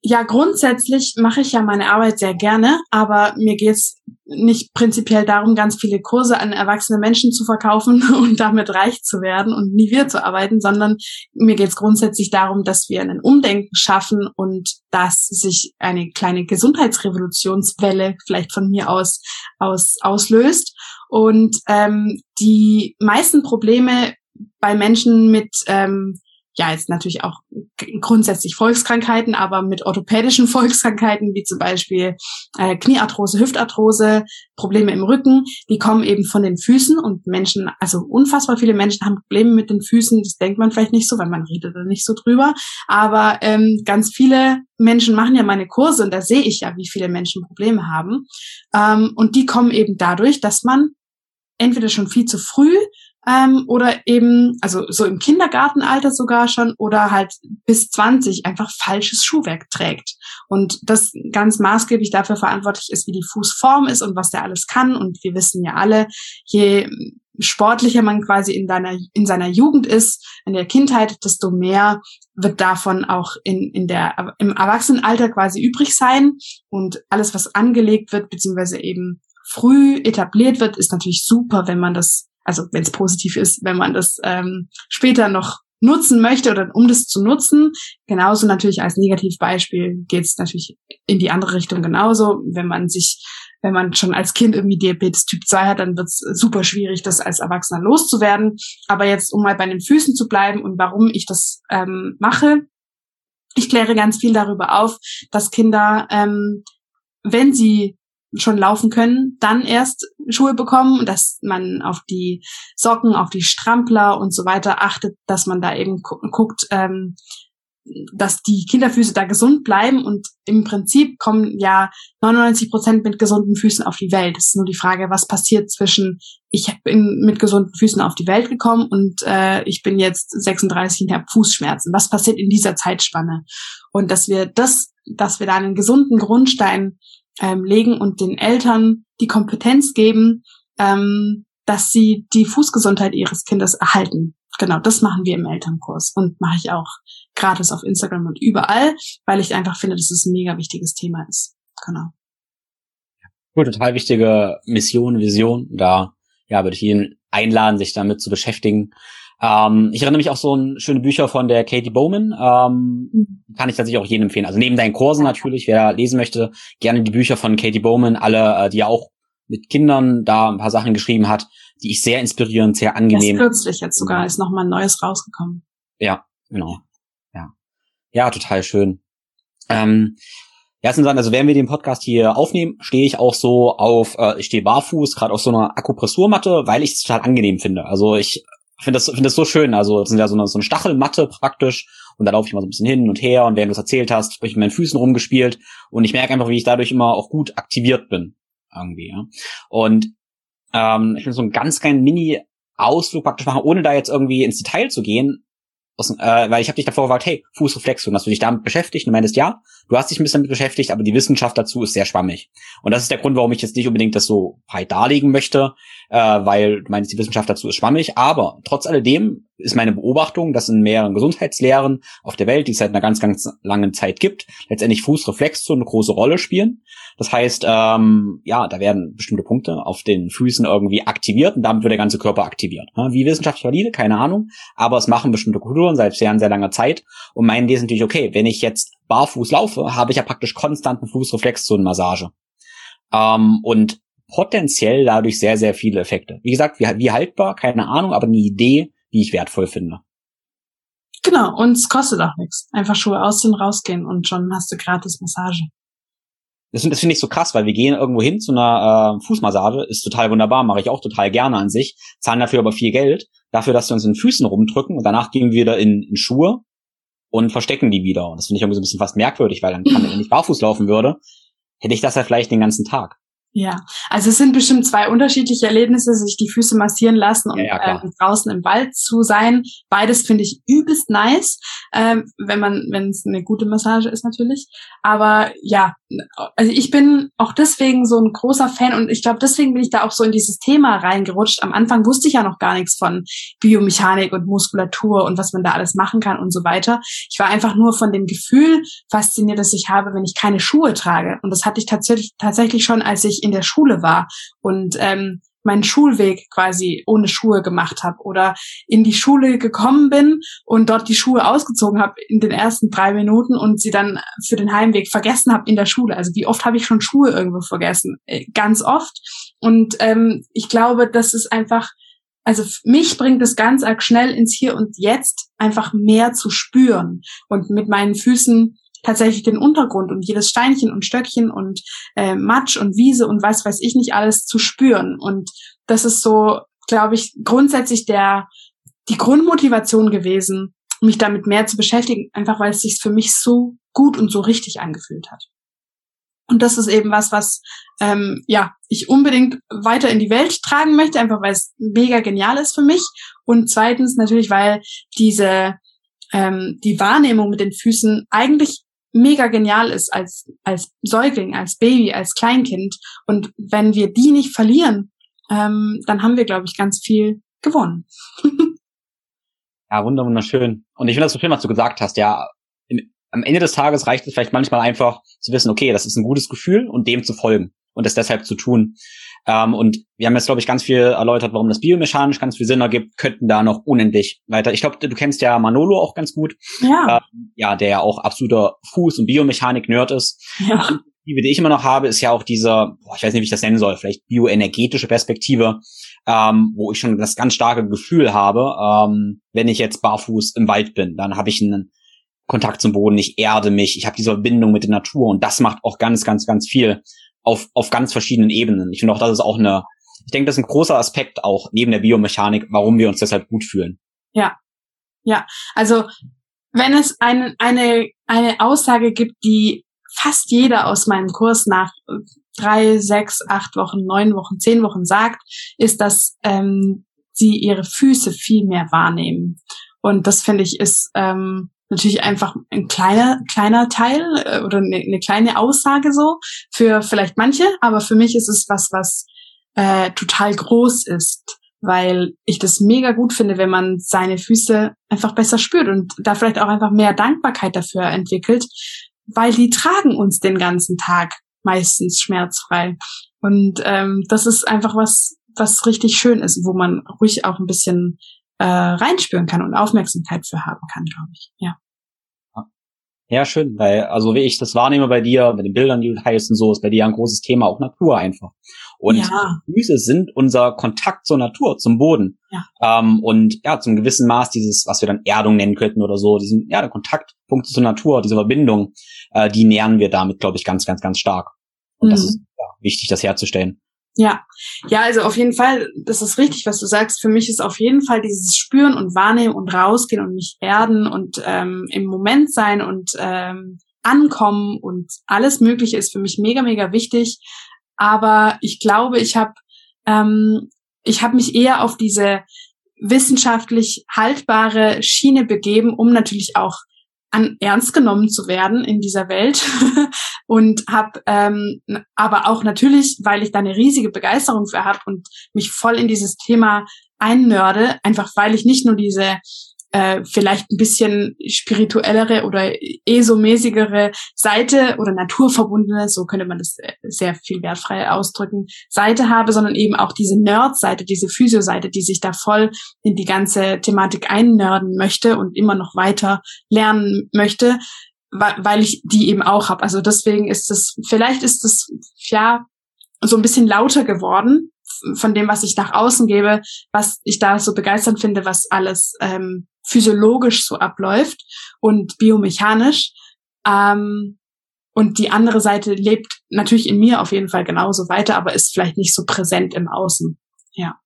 Ja, grundsätzlich mache ich ja meine Arbeit sehr gerne, aber mir geht's nicht prinzipiell darum, ganz viele Kurse an erwachsene Menschen zu verkaufen und damit reich zu werden und nie wieder zu arbeiten, sondern mir geht's grundsätzlich darum, dass wir ein Umdenken schaffen und dass sich eine kleine Gesundheitsrevolutionswelle vielleicht von mir aus, aus auslöst. Und ähm, die meisten Probleme bei Menschen mit ähm, ja, jetzt natürlich auch grundsätzlich Volkskrankheiten, aber mit orthopädischen Volkskrankheiten, wie zum Beispiel äh, Kniearthrose, Hüftarthrose, Probleme im Rücken, die kommen eben von den Füßen und Menschen, also unfassbar viele Menschen haben Probleme mit den Füßen, das denkt man vielleicht nicht so, weil man redet da nicht so drüber, aber ähm, ganz viele Menschen machen ja meine Kurse und da sehe ich ja, wie viele Menschen Probleme haben. Ähm, und die kommen eben dadurch, dass man entweder schon viel zu früh ähm, oder eben, also so im Kindergartenalter sogar schon oder halt bis 20 einfach falsches Schuhwerk trägt. Und das ganz maßgeblich dafür verantwortlich ist, wie die Fußform ist und was der alles kann. Und wir wissen ja alle, je sportlicher man quasi in deiner, in seiner Jugend ist, in der Kindheit, desto mehr wird davon auch in, in der, im Erwachsenenalter quasi übrig sein. Und alles, was angelegt wird, beziehungsweise eben früh etabliert wird, ist natürlich super, wenn man das also wenn es positiv ist, wenn man das ähm, später noch nutzen möchte oder um das zu nutzen. Genauso natürlich als Negativbeispiel geht es natürlich in die andere Richtung genauso. Wenn man sich, wenn man schon als Kind irgendwie Diabetes Typ 2 hat, dann wird es super schwierig, das als Erwachsener loszuwerden. Aber jetzt, um mal bei den Füßen zu bleiben und warum ich das ähm, mache, ich kläre ganz viel darüber auf, dass Kinder, ähm, wenn sie schon laufen können, dann erst Schuhe bekommen, dass man auf die Socken, auf die Strampler und so weiter achtet, dass man da eben gu guckt, ähm, dass die Kinderfüße da gesund bleiben und im Prinzip kommen ja 99 Prozent mit gesunden Füßen auf die Welt. Es ist nur die Frage, was passiert zwischen ich bin mit gesunden Füßen auf die Welt gekommen und äh, ich bin jetzt 36 und habe Fußschmerzen. Was passiert in dieser Zeitspanne? Und dass wir das, dass wir da einen gesunden Grundstein ähm, legen und den Eltern die Kompetenz geben, ähm, dass sie die Fußgesundheit ihres Kindes erhalten. Genau, das machen wir im Elternkurs und mache ich auch gratis auf Instagram und überall, weil ich einfach finde, dass es ein mega wichtiges Thema ist. Genau. Cool, total wichtige Mission, Vision. Da ja, würde ich jeden einladen, sich damit zu beschäftigen. Ähm, ich erinnere mich auch so an schöne Bücher von der Katie Bowman. Ähm, mhm. Kann ich tatsächlich auch jedem empfehlen. Also neben deinen Kursen natürlich, wer lesen möchte, gerne die Bücher von Katie Bowman, alle, äh, die ja auch mit Kindern da ein paar Sachen geschrieben hat, die ich sehr inspirierend, sehr angenehm. Erst kürzlich jetzt sogar ist nochmal ein neues rausgekommen. Ja, genau. Ja, ja, total schön. Ähm, ja, also während wir den Podcast hier aufnehmen, stehe ich auch so auf, äh, ich stehe barfuß, gerade auf so einer Akupressurmatte, weil ich es total angenehm finde. Also ich finde das, finde das so schön. Also, das sind ja so eine, so eine Stachelmatte praktisch. Und da laufe ich mal so ein bisschen hin und her. Und während du es erzählt hast, habe ich mit meinen Füßen rumgespielt. Und ich merke einfach, wie ich dadurch immer auch gut aktiviert bin. Irgendwie, ja. Und ähm, ich will so einen ganz kleinen Mini-Ausflug praktisch machen, ohne da jetzt irgendwie ins Detail zu gehen. Aus, äh, weil ich habe dich davor gefragt, hey, Fußreflexion, hast du dich damit beschäftigt? Und du meintest, ja, du hast dich ein bisschen damit beschäftigt, aber die Wissenschaft dazu ist sehr schwammig. Und das ist der Grund, warum ich jetzt nicht unbedingt das so breit darlegen möchte, äh, weil du meinst, die Wissenschaft dazu ist schwammig. Aber trotz alledem ist meine Beobachtung, dass in mehreren Gesundheitslehren auf der Welt, die es seit einer ganz, ganz langen Zeit gibt, letztendlich Fußreflexion eine große Rolle spielen. Das heißt, ähm, ja, da werden bestimmte Punkte auf den Füßen irgendwie aktiviert und damit wird der ganze Körper aktiviert. Wie wissenschaftlich valide, keine Ahnung, aber es machen bestimmte Kulturen seit sehr, sehr langer Zeit und meinen die ist natürlich, okay, wenn ich jetzt barfuß laufe, habe ich ja praktisch konstanten Fußreflex zu einer Massage. Ähm, und potenziell dadurch sehr, sehr viele Effekte. Wie gesagt, wie, wie haltbar, keine Ahnung, aber eine Idee, die ich wertvoll finde. Genau, und es kostet auch nichts. Einfach Schuhe ausziehen, rausgehen und schon hast du gratis Massage. das, das finde ich so krass, weil wir gehen irgendwo hin zu einer äh, Fußmassage, ist total wunderbar, mache ich auch total gerne an sich, zahlen dafür aber viel Geld, dafür, dass wir uns in den Füßen rumdrücken und danach gehen wir wieder in, in Schuhe und verstecken die wieder. Und das finde ich irgendwie so ein bisschen fast merkwürdig, weil dann kann, wenn ich barfuß laufen würde, hätte ich das ja vielleicht den ganzen Tag. Ja, also es sind bestimmt zwei unterschiedliche Erlebnisse, sich die Füße massieren lassen und ja, ja, ähm, draußen im Wald zu sein. Beides finde ich übelst nice, ähm, wenn man, wenn es eine gute Massage ist natürlich. Aber ja, also ich bin auch deswegen so ein großer Fan und ich glaube, deswegen bin ich da auch so in dieses Thema reingerutscht. Am Anfang wusste ich ja noch gar nichts von Biomechanik und Muskulatur und was man da alles machen kann und so weiter. Ich war einfach nur von dem Gefühl fasziniert, das ich habe, wenn ich keine Schuhe trage. Und das hatte ich tatsächlich tatsächlich schon, als ich in der Schule war und ähm, meinen Schulweg quasi ohne Schuhe gemacht habe oder in die Schule gekommen bin und dort die Schuhe ausgezogen habe in den ersten drei Minuten und sie dann für den Heimweg vergessen habe in der Schule. Also wie oft habe ich schon Schuhe irgendwo vergessen? Äh, ganz oft. Und ähm, ich glaube, das ist einfach, also mich bringt es ganz arg schnell ins Hier und Jetzt einfach mehr zu spüren und mit meinen Füßen tatsächlich den Untergrund und jedes Steinchen und Stöckchen und äh, Matsch und Wiese und was weiß ich nicht alles zu spüren. Und das ist so, glaube ich, grundsätzlich der die Grundmotivation gewesen, mich damit mehr zu beschäftigen, einfach weil es sich für mich so gut und so richtig angefühlt hat. Und das ist eben was, was ähm, ja ich unbedingt weiter in die Welt tragen möchte, einfach weil es mega genial ist für mich. Und zweitens natürlich, weil diese ähm, die Wahrnehmung mit den Füßen eigentlich mega genial ist als, als Säugling, als Baby, als Kleinkind. Und wenn wir die nicht verlieren, ähm, dann haben wir, glaube ich, ganz viel gewonnen. ja, wunderschön. Und ich finde das so schön, was du gesagt hast. Ja, in, am Ende des Tages reicht es vielleicht manchmal einfach zu wissen, okay, das ist ein gutes Gefühl und dem zu folgen und das deshalb zu tun. Ähm, und wir haben jetzt, glaube ich, ganz viel erläutert, warum das biomechanisch ganz viel Sinn ergibt, könnten da noch unendlich weiter. Ich glaube, du kennst ja Manolo auch ganz gut. Ja. Ähm, ja, der ja auch absoluter Fuß- und Biomechanik-Nerd ist. Ja. Die, die ich immer noch habe, ist ja auch dieser, boah, ich weiß nicht, wie ich das nennen soll, vielleicht bioenergetische Perspektive, ähm, wo ich schon das ganz starke Gefühl habe, ähm, wenn ich jetzt barfuß im Wald bin, dann habe ich einen Kontakt zum Boden, ich erde mich, ich habe diese Verbindung mit der Natur und das macht auch ganz, ganz, ganz viel auf, auf ganz verschiedenen Ebenen. Ich finde auch, das ist auch eine, ich denke, das ist ein großer Aspekt auch neben der Biomechanik, warum wir uns deshalb gut fühlen. Ja, ja. Also wenn es ein, eine, eine Aussage gibt, die fast jeder aus meinem Kurs nach drei, sechs, acht Wochen, neun Wochen, zehn Wochen sagt, ist, dass ähm, sie ihre Füße viel mehr wahrnehmen. Und das finde ich ist ähm, natürlich einfach ein kleiner, kleiner Teil äh, oder eine, eine kleine Aussage so für vielleicht manche, aber für mich ist es was, was äh, total groß ist, weil ich das mega gut finde, wenn man seine Füße einfach besser spürt und da vielleicht auch einfach mehr Dankbarkeit dafür entwickelt, weil die tragen uns den ganzen Tag meistens schmerzfrei. Und ähm, das ist einfach was, was richtig schön ist, wo man ruhig auch ein bisschen äh, reinspüren kann und Aufmerksamkeit für haben kann, glaube ich. Ja. Ja, schön, weil, also wie ich das wahrnehme bei dir, mit den Bildern, die du teilst und so, ist bei dir ein großes Thema, auch Natur einfach. Und ja. Füße sind unser Kontakt zur Natur, zum Boden. Ja. Ähm, und ja, zum gewissen Maß dieses, was wir dann Erdung nennen könnten oder so, diesen, ja, der Kontaktpunkt zur Natur, diese Verbindung, äh, die nähern wir damit, glaube ich, ganz, ganz, ganz stark. Und mhm. das ist ja, wichtig, das herzustellen. Ja, ja, also auf jeden Fall, das ist richtig, was du sagst. Für mich ist auf jeden Fall dieses Spüren und Wahrnehmen und rausgehen und mich erden und ähm, im Moment sein und ähm, ankommen und alles Mögliche ist für mich mega, mega wichtig. Aber ich glaube, ich habe ähm, ich habe mich eher auf diese wissenschaftlich haltbare Schiene begeben, um natürlich auch an ernst genommen zu werden in dieser Welt. Und habe ähm, aber auch natürlich, weil ich da eine riesige Begeisterung für habe und mich voll in dieses Thema einnörde, einfach weil ich nicht nur diese äh, vielleicht ein bisschen spirituellere oder esomäßigere Seite oder naturverbundene, so könnte man das äh, sehr viel wertfrei ausdrücken, Seite habe, sondern eben auch diese Nerd-Seite, diese Physio-Seite, die sich da voll in die ganze Thematik einnörden möchte und immer noch weiter lernen möchte, weil ich die eben auch habe. Also deswegen ist es, vielleicht ist es ja so ein bisschen lauter geworden von dem, was ich nach außen gebe, was ich da so begeisternd finde, was alles ähm, physiologisch so abläuft und biomechanisch. Ähm, und die andere Seite lebt natürlich in mir auf jeden Fall genauso weiter, aber ist vielleicht nicht so präsent im Außen. Ja.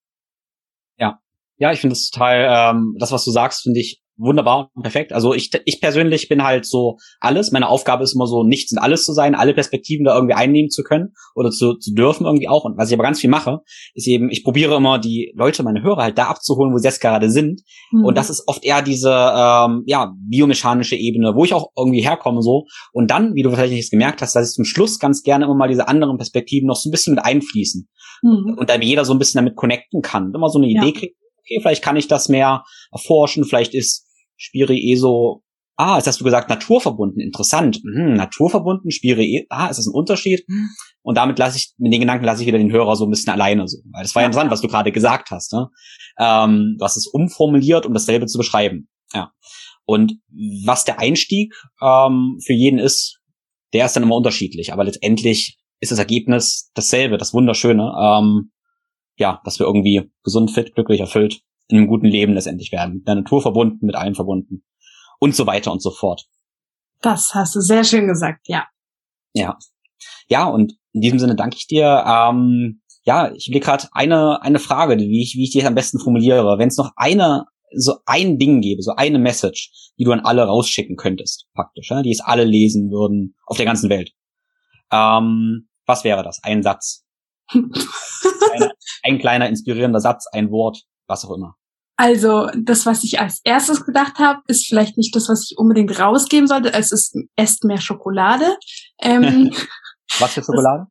Ja. Ja, ich finde das total, ähm, das, was du sagst, finde ich wunderbar und perfekt. Also ich, ich persönlich bin halt so alles. Meine Aufgabe ist immer so, nichts und alles zu sein, alle Perspektiven da irgendwie einnehmen zu können oder zu, zu dürfen irgendwie auch. Und was ich aber ganz viel mache, ist eben, ich probiere immer die Leute, meine Hörer halt da abzuholen, wo sie jetzt gerade sind. Mhm. Und das ist oft eher diese ähm, ja biomechanische Ebene, wo ich auch irgendwie herkomme so. Und dann, wie du vielleicht nicht gemerkt hast, dass ich zum Schluss ganz gerne immer mal diese anderen Perspektiven noch so ein bisschen mit einfließen. Mhm. Und dann jeder so ein bisschen damit connecten kann. Immer so eine Idee ja. kriegt, okay, vielleicht kann ich das mehr erforschen, vielleicht ist Spiri eh so, ah, jetzt hast du gesagt naturverbunden, interessant. Hm, naturverbunden, Spiri eh, ah, ist das ein Unterschied? Und damit lasse ich, mit den Gedanken lasse ich wieder den Hörer so ein bisschen alleine so. Weil das war ja interessant, was du gerade gesagt hast. Ne? Ähm, du hast es umformuliert, um dasselbe zu beschreiben. Ja. Und was der Einstieg ähm, für jeden ist, der ist dann immer unterschiedlich. Aber letztendlich ist das Ergebnis dasselbe, das Wunderschöne. Ähm, ja, dass wir irgendwie gesund, fit, glücklich, erfüllt in einem guten Leben letztendlich werden. Mit der Natur verbunden, mit allem verbunden. Und so weiter und so fort. Das hast du sehr schön gesagt, ja. Ja. Ja, und in diesem Sinne danke ich dir. Ähm, ja, ich will gerade eine, eine Frage, wie ich, wie ich die am besten formuliere. Wenn es noch eine, so ein Ding gäbe, so eine Message, die du an alle rausschicken könntest, praktisch, ja, die es alle lesen würden auf der ganzen Welt. Ähm, was wäre das? Ein Satz. ein, ein kleiner inspirierender Satz, ein Wort was auch immer. Also das, was ich als erstes gedacht habe, ist vielleicht nicht das, was ich unbedingt rausgeben sollte. Es ist esst mehr Schokolade. Ähm, was für Schokolade?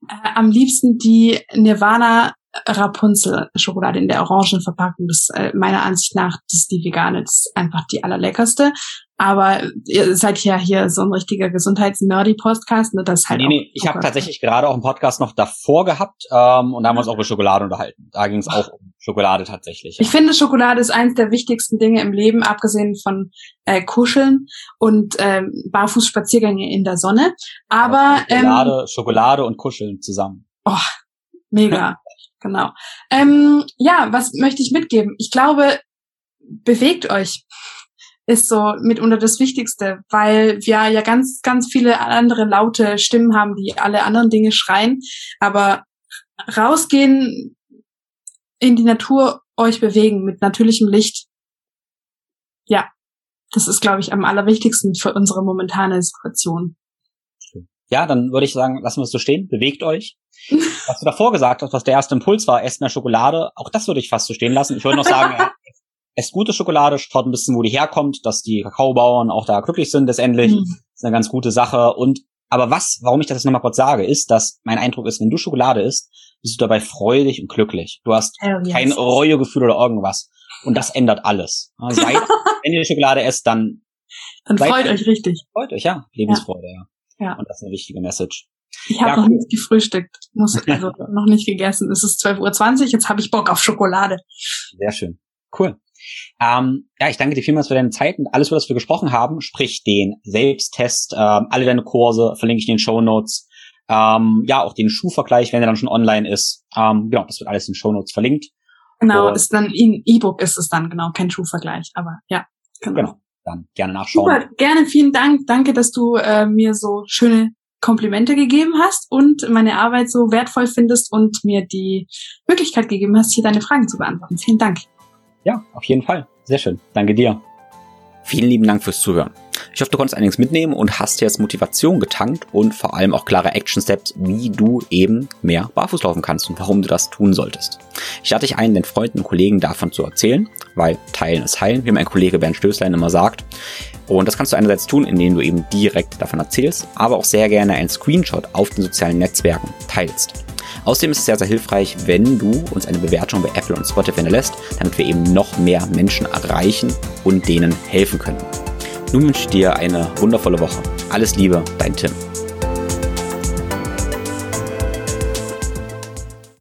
Das, äh, am liebsten die Nirvana Rapunzel Schokolade in der orangen Verpackung. Das äh, meiner Ansicht nach, das ist die vegane, das ist einfach die allerleckerste. Aber ihr seid ja hier so ein richtiger Gesundheits-Nerdy-Podcast, ne? Das halt nee, nee, ich habe tatsächlich gerade auch einen Podcast noch davor gehabt ähm, und da haben wir uns auch über Schokolade unterhalten. Da ging es auch um Schokolade tatsächlich. Ja. Ich finde, Schokolade ist eines der wichtigsten Dinge im Leben, abgesehen von äh, Kuscheln und ähm, Barfußspaziergänge in der Sonne. Aber Schokolade, ähm, Schokolade und Kuscheln zusammen. Oh, mega. Genau. Ähm, ja, was möchte ich mitgeben? Ich glaube, bewegt euch ist so mitunter das Wichtigste, weil wir ja ganz, ganz viele andere laute Stimmen haben, die alle anderen Dinge schreien. Aber rausgehen in die Natur, euch bewegen mit natürlichem Licht. Ja, das ist, glaube ich, am allerwichtigsten für unsere momentane Situation. Ja, dann würde ich sagen, lassen wir es so stehen. Bewegt euch. Was du davor gesagt hast, was der erste Impuls war, esst mehr Schokolade, auch das würde ich fast so stehen lassen. Ich würde noch sagen, esst gute Schokolade, schaut ein bisschen, wo die herkommt, dass die Kakaobauern auch da glücklich sind letztendlich. Mhm. Das ist eine ganz gute Sache. Und aber was, warum ich das jetzt nochmal kurz sage, ist, dass mein Eindruck ist, wenn du Schokolade isst, bist du dabei freudig und glücklich. Du hast oh, yes. kein Reuegefühl oder irgendwas. Und das ändert alles. Seid, wenn ihr Schokolade esst, dann dann freut euch richtig. Freut euch, ja. Lebensfreude, ja. Ja. Und das ist eine wichtige Message. Ich habe ja, noch cool. nicht gefrühstückt, muss also noch nicht gegessen. Es ist 12.20 Uhr, jetzt habe ich Bock auf Schokolade. Sehr schön. Cool. Ähm, ja, ich danke dir vielmals für deine Zeit und alles, über das wir gesprochen haben, sprich den Selbsttest, ähm, alle deine Kurse verlinke ich in den Show Notes. Ähm, ja, auch den Schuhvergleich, wenn der dann schon online ist. Ähm, genau, das wird alles in den Show Notes verlinkt. Genau, und ist dann in E-Book ist es dann genau kein Schuhvergleich, aber ja. Genau. genau. Dann gerne nachschauen. Super, gerne, vielen Dank. Danke, dass du äh, mir so schöne Komplimente gegeben hast und meine Arbeit so wertvoll findest und mir die Möglichkeit gegeben hast, hier deine Fragen zu beantworten. Vielen Dank. Ja, auf jeden Fall. Sehr schön. Danke dir. Vielen lieben Dank fürs Zuhören. Ich hoffe, du konntest einiges mitnehmen und hast jetzt Motivation getankt und vor allem auch klare Action Steps, wie du eben mehr barfuß laufen kannst und warum du das tun solltest. Ich lade dich ein, den Freunden und Kollegen davon zu erzählen, weil Teilen ist Heilen, wie mein Kollege Bernd Stößlein immer sagt. Und das kannst du einerseits tun, indem du eben direkt davon erzählst, aber auch sehr gerne einen Screenshot auf den sozialen Netzwerken teilst. Außerdem ist es sehr, sehr hilfreich, wenn du uns eine Bewertung bei Apple und Spotify lässt, damit wir eben noch mehr Menschen erreichen und denen helfen können. Nun wünsche ich dir eine wundervolle Woche. Alles Liebe, dein Tim.